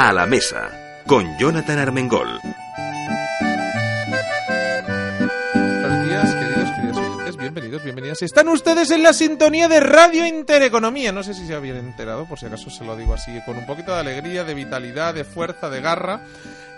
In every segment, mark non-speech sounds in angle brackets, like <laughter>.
A la mesa, con Jonathan Armengol. Bienvenidos, bienvenidas. Están ustedes en la sintonía de Radio Intereconomía. No sé si se habían enterado, por si acaso se lo digo así, con un poquito de alegría, de vitalidad, de fuerza, de garra.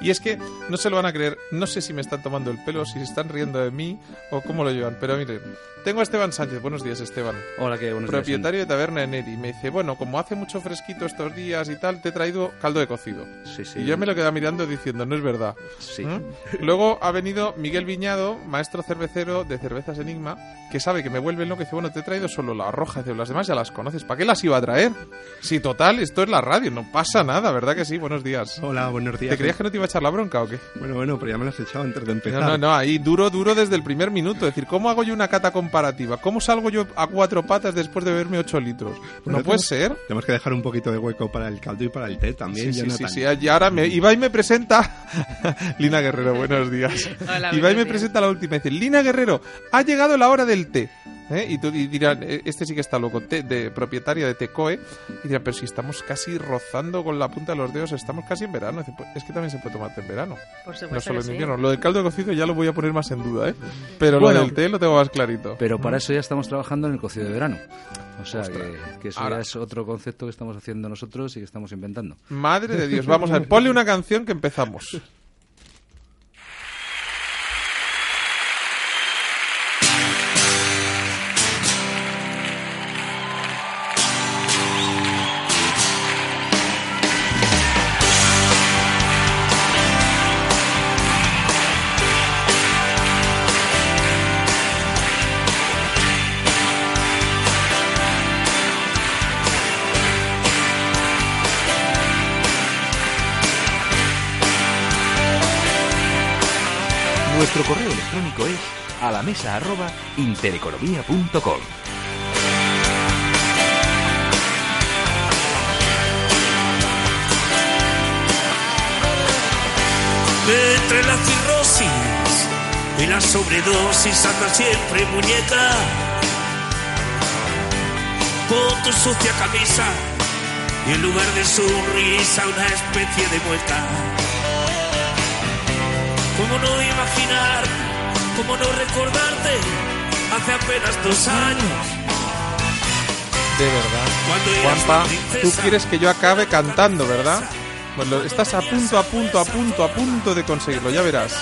Y es que no se lo van a creer, no sé si me están tomando el pelo, si se están riendo de mí o cómo lo llevan, pero miren, tengo a Esteban Sánchez. Buenos días, Esteban. Hola, qué buenos días. Propietario de Taberna Eneri. Me dice, bueno, como hace mucho fresquito estos días y tal, te he traído caldo de cocido. Sí, sí. Y yo me lo quedaba mirando diciendo, no es verdad. Sí. ¿Mm? Luego ha venido Miguel Viñado, maestro cervecero de Cervezas Enigma, que sabe que me vuelve loco y dice, bueno, te he traído solo la roja, dice, las demás ya las conoces, ¿para qué las iba a traer? Sí, total, esto es la radio, no pasa nada, ¿verdad que sí? Buenos días. Hola, buenos días. ¿Te creías que no te iba a echar la bronca o qué? Bueno, bueno, pero ya me lo has echado antes de empezar. No, no, no, ahí duro, duro desde el primer minuto. Es decir, ¿cómo hago yo una cata comparativa? ¿Cómo salgo yo a cuatro patas después de beberme ocho litros? Bueno, No puede tenemos- ser. Tenemos que dejar un poquito de hueco para el caldo y para el té también, Sí, sí, sí, Y ahora me, Ibai me presenta. <laughs> Lina Guerrero, buenos días. Hola, Ibai buenos me días. presenta la última. Dice: Lina Guerrero, ha llegado la hora del té. ¿Eh? Y, tú, y dirán, "Eh, este sí que está loco, té, de propietaria de Tecoe. Y dirán, pero si estamos casi rozando con la punta de los dedos, estamos casi en verano. Dice, "Pues, es que también se puede tomar té en verano, Por no supuesto solo que en sí. invierno. Lo del caldo de cocido ya lo voy a poner más en duda, ¿eh? Pero Bueno. lo del té lo tengo más clarito. Pero para eso ya estamos trabajando en el cocido de verano. O sea, que, que eso Ahora. ya es otro concepto que estamos haciendo nosotros y que estamos inventando. Madre de Dios, vamos a ver, ponle una canción que empezamos. <laughs> alamesa@intereconomía.com. Entre la cirrosis y la sobredosis anda siempre muñeca. Con tu sucia camisa y en lugar de sonrisa una especie de mueca. ¿Cómo no imaginar, cómo no recordarte hace apenas dos años? De verdad. Juanpa, tú quieres que yo acabe cantando, ¿verdad? Pues lo- estás a punto, a punto, a punto, a punto de conseguirlo, ya verás.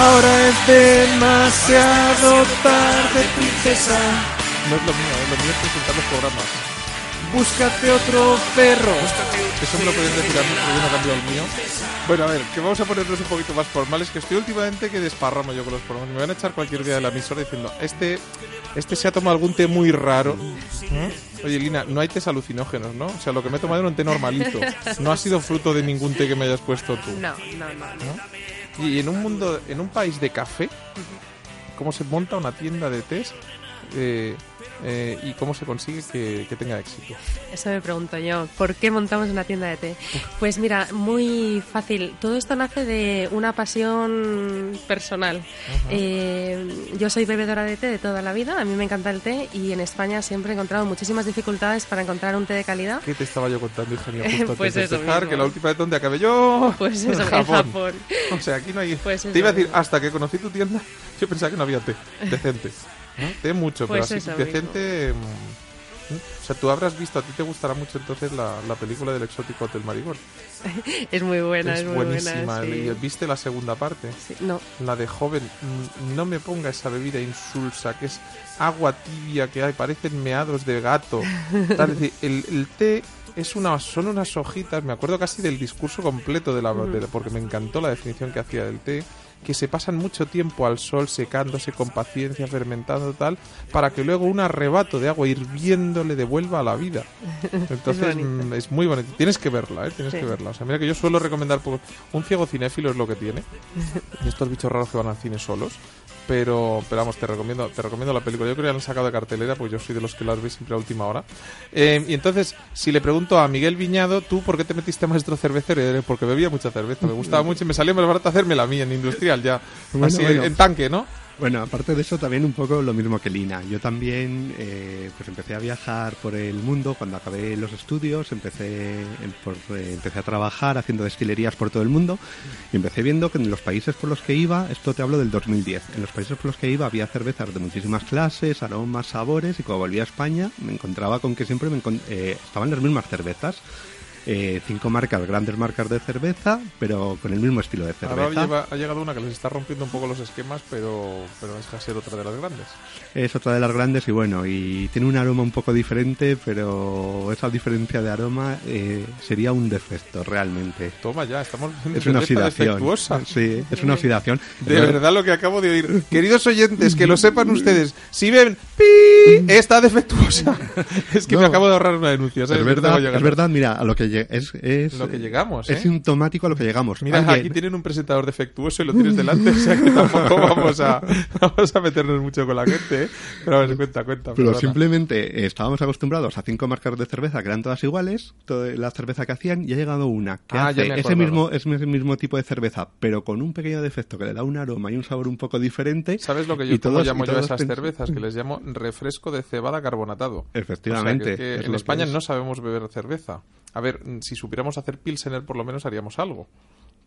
Ahora es demasiado tarde, princesa. No es lo mío, ¿eh? lo mío es presentar los programas. Búscate otro perro. Eso me lo podéis decir a mí, porque yo no cambiado el mío. Bueno, a ver, que vamos a ponernos un poquito más formales, que estoy últimamente que desparramo yo con los programas. Me van a echar cualquier día de la emisora diciendo, este, este se ha tomado algún té muy raro. ¿Mm? Oye, Lina, no hay tés alucinógenos, ¿no? O sea, lo que me he tomado era un té normalito. No ha sido fruto de ningún té que me hayas puesto tú. No, no, no. no. Y en un mundo, en un país de café, ¿cómo se monta una tienda de tés? Eh, eh, y cómo se consigue que, que tenga éxito. Eso me pregunto yo. ¿Por qué montamos una tienda de té? Pues mira, muy fácil. Todo esto nace de una pasión personal. Eh, yo soy bebedora de té de toda la vida. A mí me encanta el té y en España siempre he encontrado muchísimas dificultades para encontrar un té de calidad. ¿Qué te estaba yo contando, mía, <laughs> justo Pues antes de eso empezar? Que la última vez donde acabé yo... Pues eso, <laughs> en Japón. O sea, aquí no hay... Pues te iba a decir, mismo. hasta que conocí tu tienda, <laughs> yo pensaba que no había té decente. ¿No? Té mucho, Pues pero así decente... O sea, tú habrás visto, a ti te gustará mucho entonces la, la película del exótico Hotel Marigold. <laughs> Es muy buena, es, muy buenísima. buena. sí. ¿Y ¿Viste la segunda parte? Sí, No, La de joven, mm, no me ponga esa bebida insulsa, que es agua tibia que hay, parecen meados de gato. Tal, es decir, el, el té es una, son unas hojitas, me acuerdo casi del discurso completo de la de- porque me encantó la definición que hacía del té, que se pasan mucho tiempo al sol secándose con paciencia, fermentando tal, para que luego un arrebato de agua hirviendo le devuelva a la vida. <laughs> Entonces mm, es muy bonito. Tienes que verla, ¿eh? Tienes Sí. que verla. O sea, mira que yo suelo recomendar, un ciego cinéfilo es lo que tiene. Y <laughs> estos bichos raros que van al cine solos. Pero, pero vamos, te recomiendo, te recomiendo la película. Yo creo que la han sacado de cartelera, porque yo soy de los que las ve siempre a última hora. Eh, y entonces, si le pregunto a Miguel Viñado, ¿tú por qué te metiste a maestro cervecero? Porque bebía mucha cerveza, me gustaba mucho y me salía más barato hacerme la mía en industrial ya. Bueno, Así, bueno. en tanque, ¿no? Bueno, aparte de eso, también un poco lo mismo que Lina. Yo también eh, pues empecé a viajar por el mundo cuando acabé los estudios, empecé, en- por- eh, empecé a trabajar haciendo destilerías por todo el mundo y empecé viendo que en los países por los que iba, esto te hablo del 2010, en los países por los que iba había cervezas de muchísimas clases, aromas, sabores y cuando volví a España me encontraba con que siempre eh, estaban las mismas cervezas. Eh, cinco marcas, grandes marcas de cerveza, pero con el mismo estilo de cerveza. Ahora lleva- ha llegado una que les está rompiendo un poco los esquemas, pero, pero de ser otra de las grandes. Es otra de las grandes y bueno, y tiene un aroma un poco diferente, pero esa diferencia de aroma eh, sería un defecto realmente. Toma ya, estamos viendo Es una oxidación. defectuosa. Sí, es una oxidación. De verdad lo que acabo de oír. Queridos oyentes, que lo sepan ustedes. Si ven pi, está defectuosa. <laughs> Es que me No. acabo de ahorrar una denuncia. ¿sabes? Es verdad, es verdad, mira, a lo que es, es Lo que llegamos, es ¿eh? sintomático a lo que llegamos. Mira, Alguien- aquí tienen un presentador defectuoso y lo tienes delante, o sea que tampoco <laughs> vamos a, vamos a meternos mucho con la gente, ¿eh? Pero a ver, cuenta, cuenta. Pero perdona. simplemente eh, estábamos acostumbrados a cinco marcas de cerveza que eran todas iguales, toda la cerveza que hacían, y ha llegado una que Ah, hace ese mismo, ese mismo tipo de cerveza, pero con un pequeño defecto que le da un aroma y un sabor un poco diferente. ¿Sabes lo que yo todos- llamo yo a esas cervezas? Que les llamo refresco de cebada carbonatado. Efectivamente, O sea, que- que es en España es. no sabemos beber cerveza. A ver, si supiéramos hacer pilsener, por lo menos haríamos algo.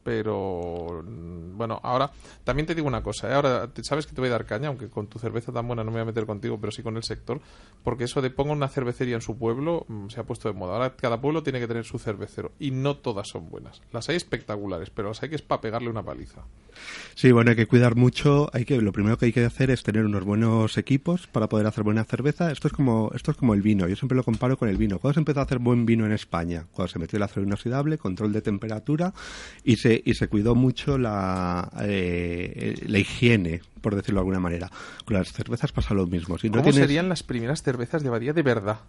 Pero mm, bueno, ahora también te digo una cosa. ¿eh? Ahora sabes que te voy a dar caña, aunque con tu cerveza tan buena no me voy a meter contigo, pero sí con el sector, porque eso de ponga una cervecería en su pueblo mm, se ha puesto de moda. Ahora cada pueblo tiene que tener su cervecero y no todas son buenas. Las hay espectaculares, pero las hay que es para pegarle una paliza. Sí, bueno, hay que cuidar mucho. Hay que, lo primero que hay que hacer es tener unos buenos equipos para poder hacer buena cerveza. Esto es como, esto es como el vino. Yo siempre lo comparo con el vino. ¿Cuándo se empezó a hacer buen vino en España? Cuando se metió el acero inoxidable, control de temperatura y se, y se cuidó mucho la, eh, la higiene, por decirlo de alguna manera. Con las cervezas pasa lo mismo. Si no ¿Cómo tienes- serían las primeras cervezas de Badía de verdad?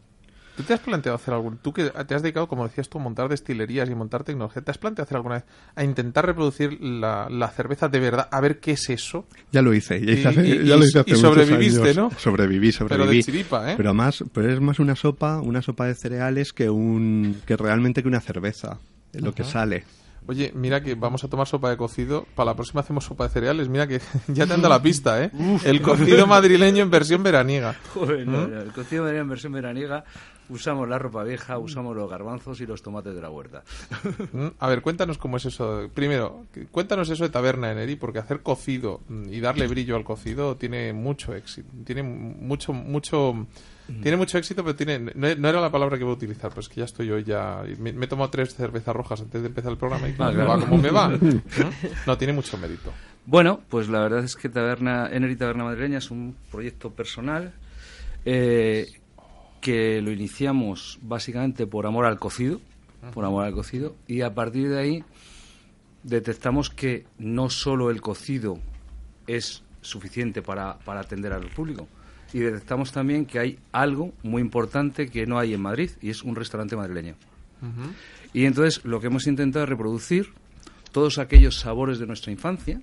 ¿Tú te has planteado hacer algún... Tú que te has dedicado, como decías tú, a montar destilerías y montar tecnología, ¿te has planteado hacer alguna vez a intentar reproducir la, la cerveza de verdad? A ver qué es eso. Ya lo hice, ya, Y- hice hace- y- ya lo y- hice hace y sobreviviste, años. ¿no? Sobreviví, Pero sobreviví. de chiripa, ¿eh? Pero más, pero es más una sopa, una sopa de cereales que un, que realmente que una cerveza, es lo que sale. Oye, mira que vamos a tomar sopa de cocido. Para la próxima hacemos sopa de cereales. Mira que <laughs> ya te anda la pista, ¿eh? El cocido madrileño en versión veraniega. <laughs> Joder, no, no, el cocido de en versión veraniega usamos la ropa vieja, usamos los garbanzos y los tomates de la huerta. <laughs> Mm, A ver, cuéntanos cómo es eso. Primero, cuéntanos eso de Taberna en Eri, porque hacer cocido mm, y darle brillo al cocido tiene mucho éxito. Tiene mucho, mucho. Tiene mucho éxito, pero tiene. No, no era la palabra que iba a utilizar, pero es que ya estoy hoy ya. Me, me he tomado tres cervezas rojas antes de empezar el programa y claro, Ah, me claro. va como me va. <laughs> ¿Mm? No, tiene mucho mérito. Bueno, pues la verdad es que Taberna, Eneri Taberna Madrileña es un proyecto personal eh, que lo iniciamos básicamente por amor al cocido, por amor al cocido, y a partir de ahí detectamos que no solo el cocido es suficiente para, para atender al público, y detectamos también que hay algo muy importante que no hay en Madrid, y es un restaurante madrileño. Y entonces lo que hemos intentado es reproducir todos aquellos sabores de nuestra infancia,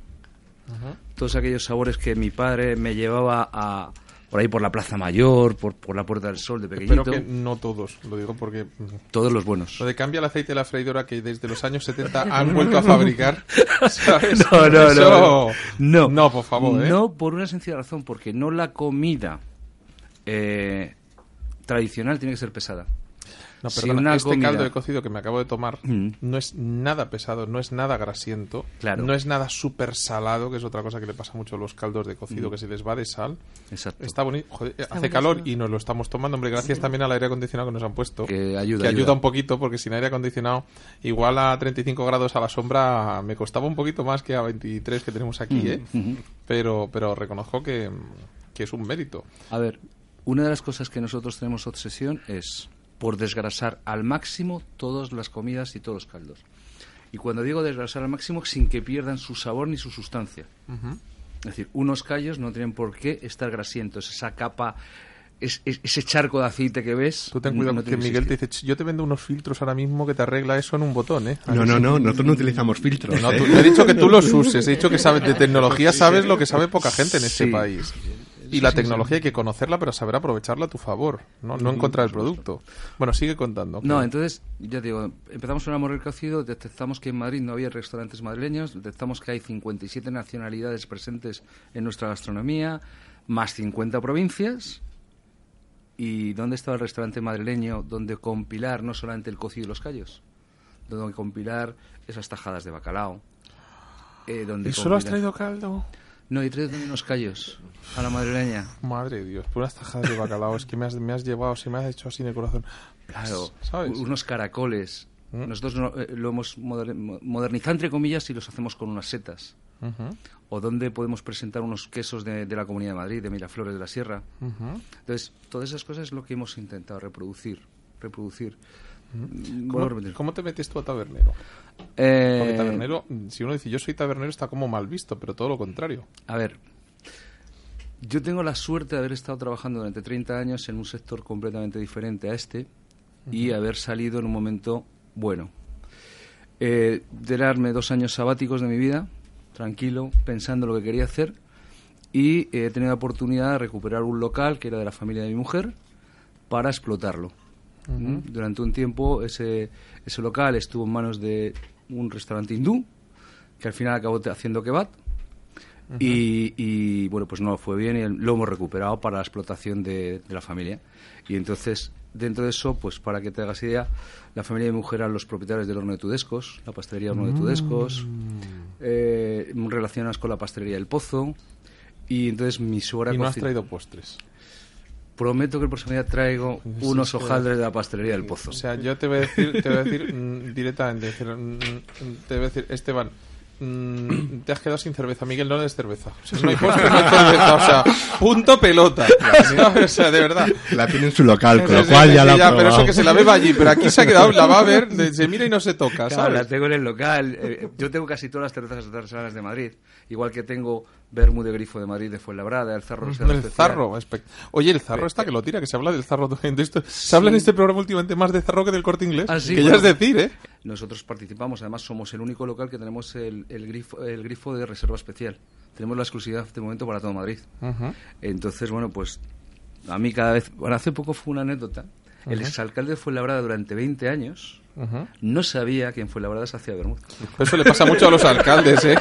todos aquellos sabores que mi padre me llevaba a por ahí por la Plaza Mayor, por, por la Puerta del Sol de Espero pequeñito, que no todos, lo digo porque. mm, todos los buenos. Lo de cambia el aceite de la freidora que desde los años 70 <laughs> han vuelto a fabricar. <laughs> ¿sabes? No, no, Eso- no, no. No, por favor, ¿eh? No, por una sencilla razón, porque no la comida eh, tradicional tiene que ser pesada. No, Si perdona, una este comida- caldo de cocido que me acabo de tomar Mm. no es nada pesado, no es nada grasiento, Claro. no es nada súper salado, que es otra cosa que le pasa mucho a los caldos de cocido, Mm. que se les va de sal. Exacto. Está bonito, joder, hace buenísimo. calor y nos lo estamos tomando, hombre, gracias también al aire acondicionado que nos han puesto. Que ayuda, que ayuda, ayuda. un poquito, porque sin aire acondicionado, igual a 35 grados a la sombra, me costaba un poquito más que a 23 que tenemos aquí, ¿eh? Ujú. Pero, pero reconozco que, que es un mérito. A ver, una de las cosas que nosotros tenemos obsesión es por desgrasar al máximo todas las comidas y todos los caldos. Y cuando digo desgrasar al máximo, sin que pierdan su sabor ni su sustancia. Es decir, unos callos no tienen por qué estar grasientos. Esa capa, es- es- ese charco de aceite que ves. Tú ten cuidado no que Miguel te dice, "Ch, yo te vendo unos filtros ahora mismo que te arregla eso en un botón, ¿eh? No, no, no, nosotros no utilizamos filtros. No, ¿eh? tú- te he dicho que tú los uses, he dicho que sabes de tecnología, sabes lo que sabe poca gente en este Sí. país. Y la tecnología hay que conocerla, pero saber aprovecharla a tu favor, no, no en contra del producto. Bueno, sigue contando. No, entonces, ya te digo, empezamos con amor el cocido, detectamos que en Madrid no había restaurantes madrileños, detectamos que hay 57 nacionalidades presentes en nuestra gastronomía, más 50 provincias. ¿Y dónde estaba el restaurante madrileño donde compilar no solamente el cocido y los callos? Donde compilar esas tajadas de bacalao. eh, donde ¿Y solo has traído caldo? No, y traído también unos callos a la madrileña. Madre de Dios, por unas tajadas de bacalao, es que me has, me has llevado, se me has hecho así en el corazón. Claro, ¿Sabes? unos caracoles. ¿Mm? Nosotros no- eh, lo hemos moder- mo- modernizado entre comillas y los hacemos con unas setas. O donde podemos presentar unos quesos de, de la Comunidad de Madrid, de Miraflores de la Sierra. Entonces, todas esas cosas es lo que hemos intentado reproducir. reproducir. Mm, ¿Cómo, cómo te metes tú a tabernero? Eh, Porque tabernero, si uno dice yo soy tabernero, está como mal visto, pero todo lo contrario. A ver, yo tengo la suerte de haber estado trabajando durante 30 años en un sector completamente diferente a este y haber salido en un momento bueno. Eh, de darme dos años sabáticos de mi vida, tranquilo, pensando lo que quería hacer y eh, he tenido la oportunidad de recuperar un local que era de la familia de mi mujer para explotarlo. ¿Mm? Durante un tiempo ese, ese local estuvo en manos de un restaurante hindú que al final acabó haciendo kebab y, y, bueno, pues no fue bien y lo hemos recuperado para la explotación de, de la familia. Y entonces, dentro de eso, pues para que te hagas idea, la familia de mi mujer eran los propietarios del horno de Tudescos, la pastelería Horno de Tudescos, eh, relacionadas con la pastelería del Pozo. Y entonces mi suegra Y no has traído postres. Prometo que el próximo día traigo Sí, unos sí. hojaldres de la pastelería del Pozo. O sea, yo te voy a decir, te voy a decir mm, directamente, decir, mm, te voy a decir, Esteban, mm, te has quedado sin cerveza. Miguel, no des cerveza. O sea, no hay <laughs> postre, no hay cerveza. O sea, punto pelota. <laughs> O sea, de verdad. La tiene en su local, con lo cual sí, ya la ha pero eso que se la beba allí. Pero aquí se ha quedado, la va a ver, se mira y no se toca, Claro, la tengo en el local. Eh, yo tengo casi todas las cervezas artesanas de Madrid. Igual que tengo Bermú de Grifo de Madrid, de Fuenlabrada, el Zarro Reserva El zarro. Oye, el zarro está que lo tira, que se habla del zarro. de esto- Se habla en este programa últimamente más de zarro que del corte inglés. Ah, sí, que ya es decir, ¿eh? Nosotros participamos, además somos el único local que tenemos el, el grifo, el grifo de reserva especial. Tenemos la exclusividad de momento para todo Madrid. Entonces, bueno, pues a mí cada vez... Bueno, hace poco fue una anécdota. El exalcalde de Fuenlabrada durante 20 años No sabía que en Fuenlabrada se hacía vermut. Eso le pasa mucho a los alcaldes, ¿eh?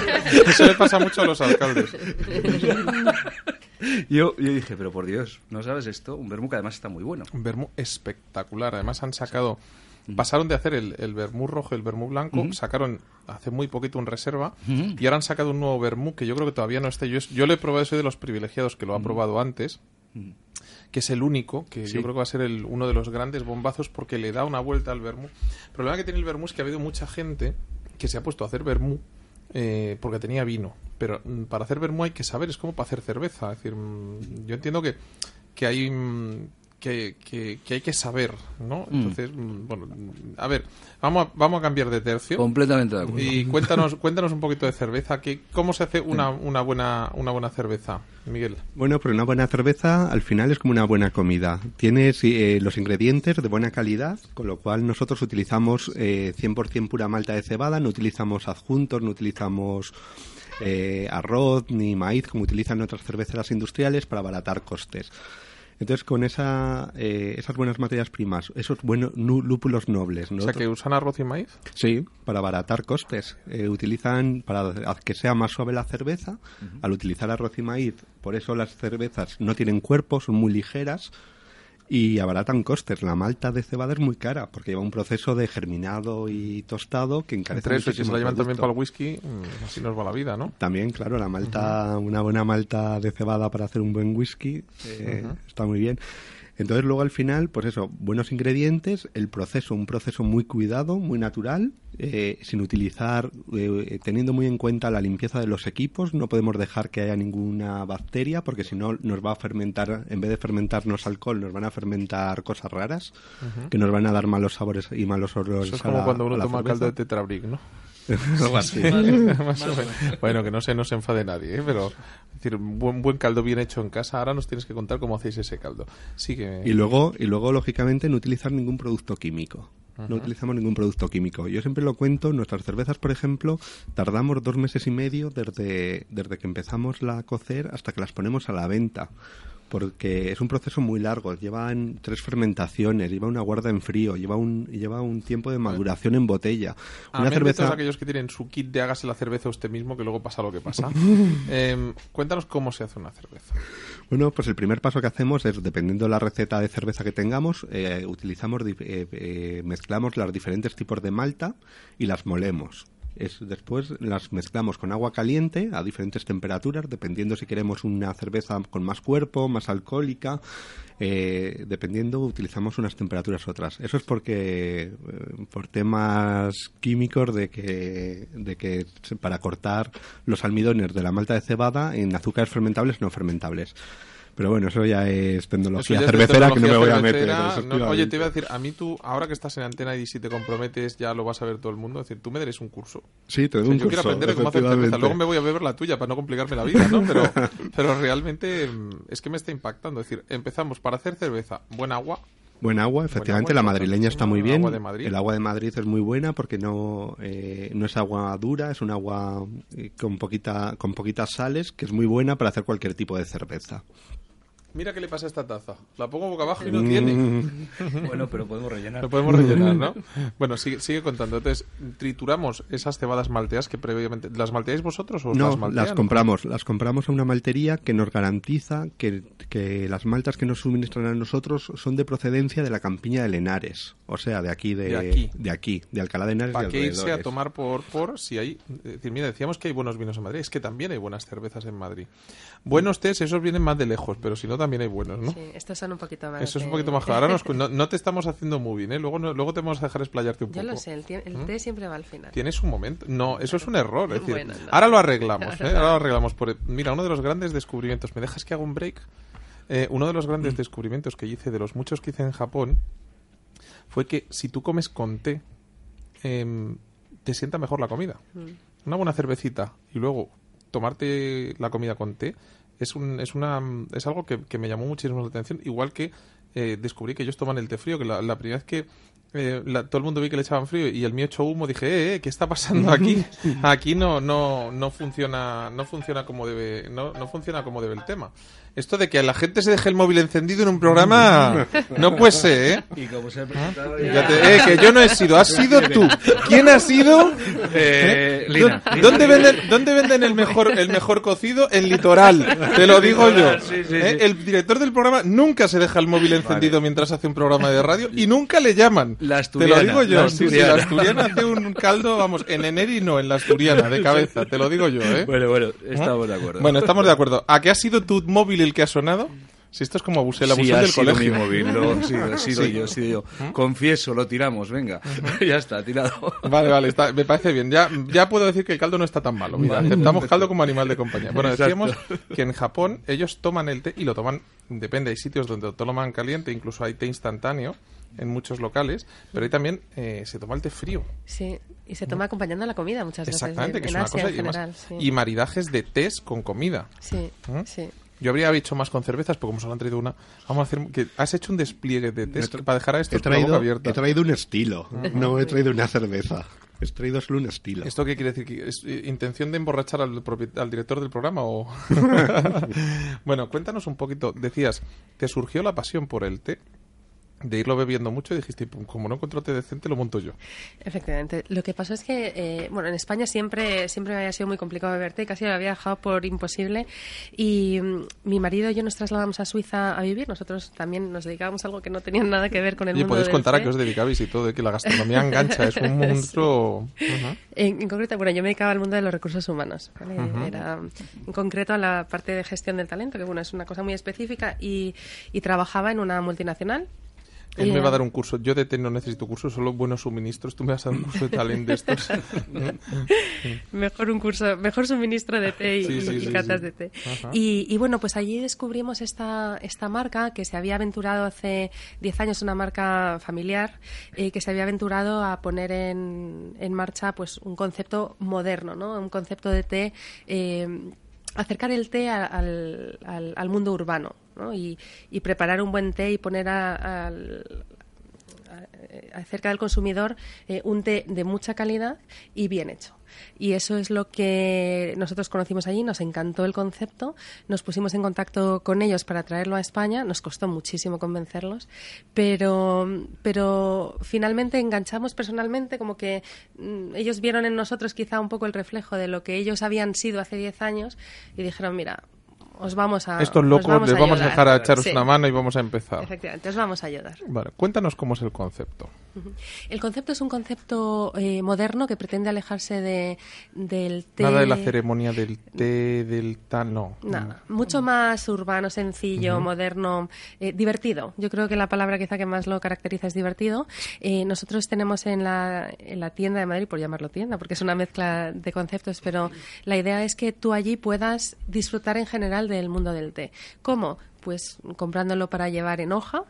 Eso le pasa mucho a los alcaldes. <laughs> Yo, yo dije, pero por Dios, ¿no sabes esto? Un vermut que además está muy bueno. Un vermú espectacular. Además han sacado... Pasaron de hacer el, el vermú rojo y el vermú blanco, sacaron hace muy poquito un reserva y ahora han sacado un nuevo vermú que yo creo que todavía no está. Yo, yo lo he probado, soy de los privilegiados que lo ha probado antes, que es el único, que yo creo que va a ser el, uno de los grandes bombazos porque le da una vuelta al vermú. El problema que tiene el vermú es que ha habido mucha gente que se ha puesto a hacer vermú eh, porque tenía vino. Pero mm, para hacer vermú hay que saber, es como para hacer cerveza. Es decir, mm, yo entiendo que, que hay... mm, que, que- que hay que saber, ¿no? Entonces, mm, bueno, mm, a ver, vamos a, vamos a cambiar de tercio. Completamente de acuerdo. Y cuéntanos, cuéntanos un poquito de cerveza. Que, ¿Cómo se hace una, una, buena, una buena cerveza, Miguel? Bueno, pero una buena cerveza al final es como una buena comida. Tienes eh, los ingredientes de buena calidad, con lo cual nosotros utilizamos eh, 100% pura malta de cebada, no utilizamos adjuntos, no utilizamos eh, arroz ni maíz como utilizan otras cerveceras industriales para abaratar costes. Entonces, con esa, eh, esas buenas materias primas, esos buenos lúpulos nobles, O sea, que usan arroz y maíz. Sí, para abaratar costes. Eh, utilizan, para que sea más suave la cerveza, al utilizar arroz y maíz, por eso las cervezas no tienen cuerpo, son muy ligeras y abaratan costes. La malta de cebada es muy cara porque lleva un proceso de germinado y tostado que encarece Entre eso y que se la llevan también para el whisky, mm, así nos va la vida, ¿no? También, claro, la malta, una buena malta de cebada para hacer un buen whisky eh, está muy bien. Entonces luego al final, pues eso, buenos ingredientes, el proceso, un proceso muy cuidado, muy natural, eh, sin utilizar, eh, teniendo muy en cuenta la limpieza de los equipos, no podemos dejar que haya ninguna bacteria porque si no nos va a fermentar, en vez de fermentarnos alcohol, nos van a fermentar cosas raras que nos van a dar malos sabores y malos olores. Eso es a como la- cuando a uno la toma cerveza. caldo de tetrabric, ¿no? <laughs> Algo así. <laughs> Más o menos. Bueno, que no se nos enfade nadie, ¿eh? pero es decir, un buen, buen caldo bien hecho en casa. Ahora nos tienes que contar cómo hacéis ese caldo. Sigue. Y luego, y luego, lógicamente, no utilizar ningún producto químico. No utilizamos ningún producto químico. Yo siempre lo cuento, nuestras cervezas, por ejemplo, tardamos dos meses y medio desde, desde que empezamos la cocer hasta que las ponemos a la venta. Porque es un proceso muy largo, llevan tres fermentaciones, lleva una guarda en frío, lleva un, lleva un tiempo de maduración en botella. Una Amén de cerveza... todos aquellos que tienen su kit de hágase la cerveza usted mismo, que luego pasa lo que pasa. <laughs> Em, cuéntanos cómo se hace una cerveza. Bueno, pues el primer paso que hacemos es, dependiendo de la receta de cerveza que tengamos, eh, utilizamos, eh, eh, mezclamos los diferentes tipos de malta y las molemos. Es, después las mezclamos con agua caliente a diferentes temperaturas, dependiendo si queremos una cerveza con más cuerpo, más alcohólica. eh, dependiendo, utilizamos unas temperaturas otras. Eso es porque, eh, por temas químicos, de que, de que para cortar los almidones de la malta de cebada en azúcares fermentables no fermentables. Pero bueno, eso ya es tecnología ya es cervecera que no me voy a meter. No, oye, te iba a decir, a mí tú, ahora que estás en antena y si te comprometes ya lo vas a ver todo el mundo, es decir, tú me daréis un curso. Sí, te O doy sea, un yo quiero curso, aprender de cómo hacer cerveza. Luego me voy a beber la tuya para no complicarme la vida, ¿no? Pero, <laughs> pero realmente mm, es que me está impactando. Es decir, empezamos para hacer cerveza, buen agua. Buen agua, efectivamente, agua, la madrileña está muy bien. agua de Madrid. El agua de Madrid es muy buena porque no, eh, no es agua dura, es un agua eh, con, poquita, con poquitas sales, que es muy buena para hacer cualquier tipo de cerveza. Mira qué le pasa a esta taza. La pongo boca abajo y Mm. no tiene. <laughs> Bueno, pero podemos rellenar. Lo podemos rellenar, ¿no? <laughs> Bueno, sigue, sigue contando. Entonces, trituramos esas cebadas malteas que previamente... ¿Las malteáis vosotros o os No, las maltean? las compramos. Las compramos a una maltería que nos garantiza que, que las maltas que nos suministran a nosotros son de procedencia de la campiña de Lenares. O sea, de aquí, de, De aquí. de aquí, de Alcalá de Henares. ¿Para qué irse a tomar por, por si hay... Es decir, mira, decíamos que hay buenos vinos en Madrid. Es que también hay buenas cervezas en Madrid. Buenos tés, esos vienen más de lejos, pero si no, también hay buenos, ¿no? Sí, estos son un poquito más. Eso es un poquito más claro. Ahora nos no, no te estamos haciendo muy bien, ¿eh? Luego, no- luego te vamos a dejar explayarte un Yo poco. lo sé, el, el té siempre va al final. Tienes un momento. No, eso es un error. Es decir, Bueno, no. ahora lo arreglamos. ¿eh? Ahora lo <laughs> arreglamos. Por, mira, uno de los grandes descubrimientos. ¿Me dejas que haga un break? Eh, uno de los grandes descubrimientos que hice, de los muchos que hice en Japón, fue que si tú comes con té, em, te sienta mejor la comida. Una buena cervecita y luego tomarte la comida con té es, un, es, una, es algo que, que me llamó muchísimo la atención. Igual que eh, descubrí que ellos toman el té frío, que la, la primera vez que eh, la- todo el mundo vi que le echaban frío y el mío echó humo, dije, eh, eh, ¿qué está pasando aquí? <laughs> Aquí no, no, no funciona, no funciona como debe, no, no funciona como debe el tema. Esto de que la gente se deje el móvil encendido en un programa, <laughs> no puede ser, ¿eh? Y como se ha presentado Ya te- eh, que yo no he sido, has sido tú. ¿Quién ha sido? Eh, ¿Dó- Lina. ¿Dónde venden, dónde venden el mejor el mejor cocido? En Litoral, te lo digo yo. Sí, sí, ¿Eh? sí. El director del programa nunca se deja el móvil encendido mientras hace un programa de radio y nunca le llaman. La te lo asturiana, digo yo. la Sí, sí, la asturiana. asturiana hace un caldo, vamos, en Eneri no, en la asturiana, de cabeza, te lo digo yo, ¿eh? Bueno, bueno, estamos de acuerdo. Bueno, estamos de acuerdo. ¿A qué ha sido tu móvil el que ha sonado? Si esto es como abusé, el sí, abusé ha del sido colegio. mi móvil, lo, sido, he <laughs> sido Sí. yo, he sido yo. Confieso, lo tiramos, venga. <laughs> ya está, tirado. Vale, vale, está- me parece bien. Ya, ya puedo decir que el caldo no está tan malo. Mira, aceptamos caldo como animal de compañía. Bueno, Exacto. decíamos que en Japón ellos toman el té y lo toman, depende, hay sitios donde lo toman caliente, incluso hay té instantáneo en muchos locales, pero ahí también eh, se toma el té frío. Sí, y se toma acompañando la comida muchas veces. Exactamente, en, que es en una Asia cosa en y, además- general. sí. y maridajes de tés con comida. Sí, ¿Mm? sí. Yo habría hecho más con cervezas, pero como solo han traído una, vamos a hacer que has hecho un despliegue de tra- para dejar a esto con la boca abierta. he traído un estilo, no he traído una cerveza. He traído solo un estilo. ¿Esto qué quiere decir? ¿Que ¿Es eh, intención de emborrachar al, al director del programa o...? <laughs> <laughs> bueno, cuéntanos un poquito. Decías, ¿te surgió la pasión por el té? De irlo bebiendo mucho y dijiste, "Pum, como no encuentro té decente, lo monto yo. Efectivamente. Lo que pasó es que, eh, bueno, en España siempre, siempre me había sido muy complicado beber té, casi lo había dejado por imposible. Y mm, mi marido y yo nos trasladamos a Suiza a vivir. Nosotros también nos dedicábamos a algo que no tenía nada que ver con el Oye, mundo podéis del contar a té. qué os dedicabais y todo, de que la gastronomía engancha, es un <laughs> monstruo. Ajá. En, en concreto, bueno, yo me dedicaba al mundo de los recursos humanos. ¿vale? Era en concreto a la parte de gestión del talento, que bueno, es una cosa muy específica, y, y trabajaba en una multinacional. Él me va a dar un curso. Yo de té no necesito curso, solo buenos suministros. Tú me vas a dar un curso de talent de estos. <laughs> Mejor un curso, mejor suministro de té y, Sí, sí, y sí, catas sí. de té. Y, y bueno, pues allí descubrimos esta, esta marca que se había aventurado hace 10 años, una marca familiar, eh, que se había aventurado a poner en, en marcha pues un concepto moderno, ¿no? Un concepto de té. eh, acercar el té a- al, al- al mundo urbano ¿no? y, y preparar un buen té y poner a- eh, acerca del consumidor eh, un té de mucha calidad y bien hecho. Y eso es lo que nosotros conocimos allí, nos encantó el concepto, nos pusimos en contacto con ellos para traerlo a España, nos costó muchísimo convencerlos, pero, pero finalmente enganchamos personalmente, como que mm, ellos vieron en nosotros quizá un poco el reflejo de lo que ellos habían sido hace 10 años y dijeron, mira, os vamos a... Estos os locos les vamos a ayudar". dejar a echaros Sí, una mano y vamos a empezar. Efectivamente, os vamos a ayudar. Vale, cuéntanos cómo es el concepto. El concepto es un concepto eh, moderno que pretende alejarse de, del té. Nada de la ceremonia del té, del tan, no. Nada, mucho más urbano, sencillo, moderno, eh, divertido. Yo creo que la palabra quizá que más lo caracteriza es divertido. Eh, nosotros tenemos en la, en la tienda de Madrid, por llamarlo tienda, porque es una mezcla de conceptos, pero la idea es que tú allí puedas disfrutar en general del mundo del té. ¿Cómo? Pues comprándolo para llevar en hoja,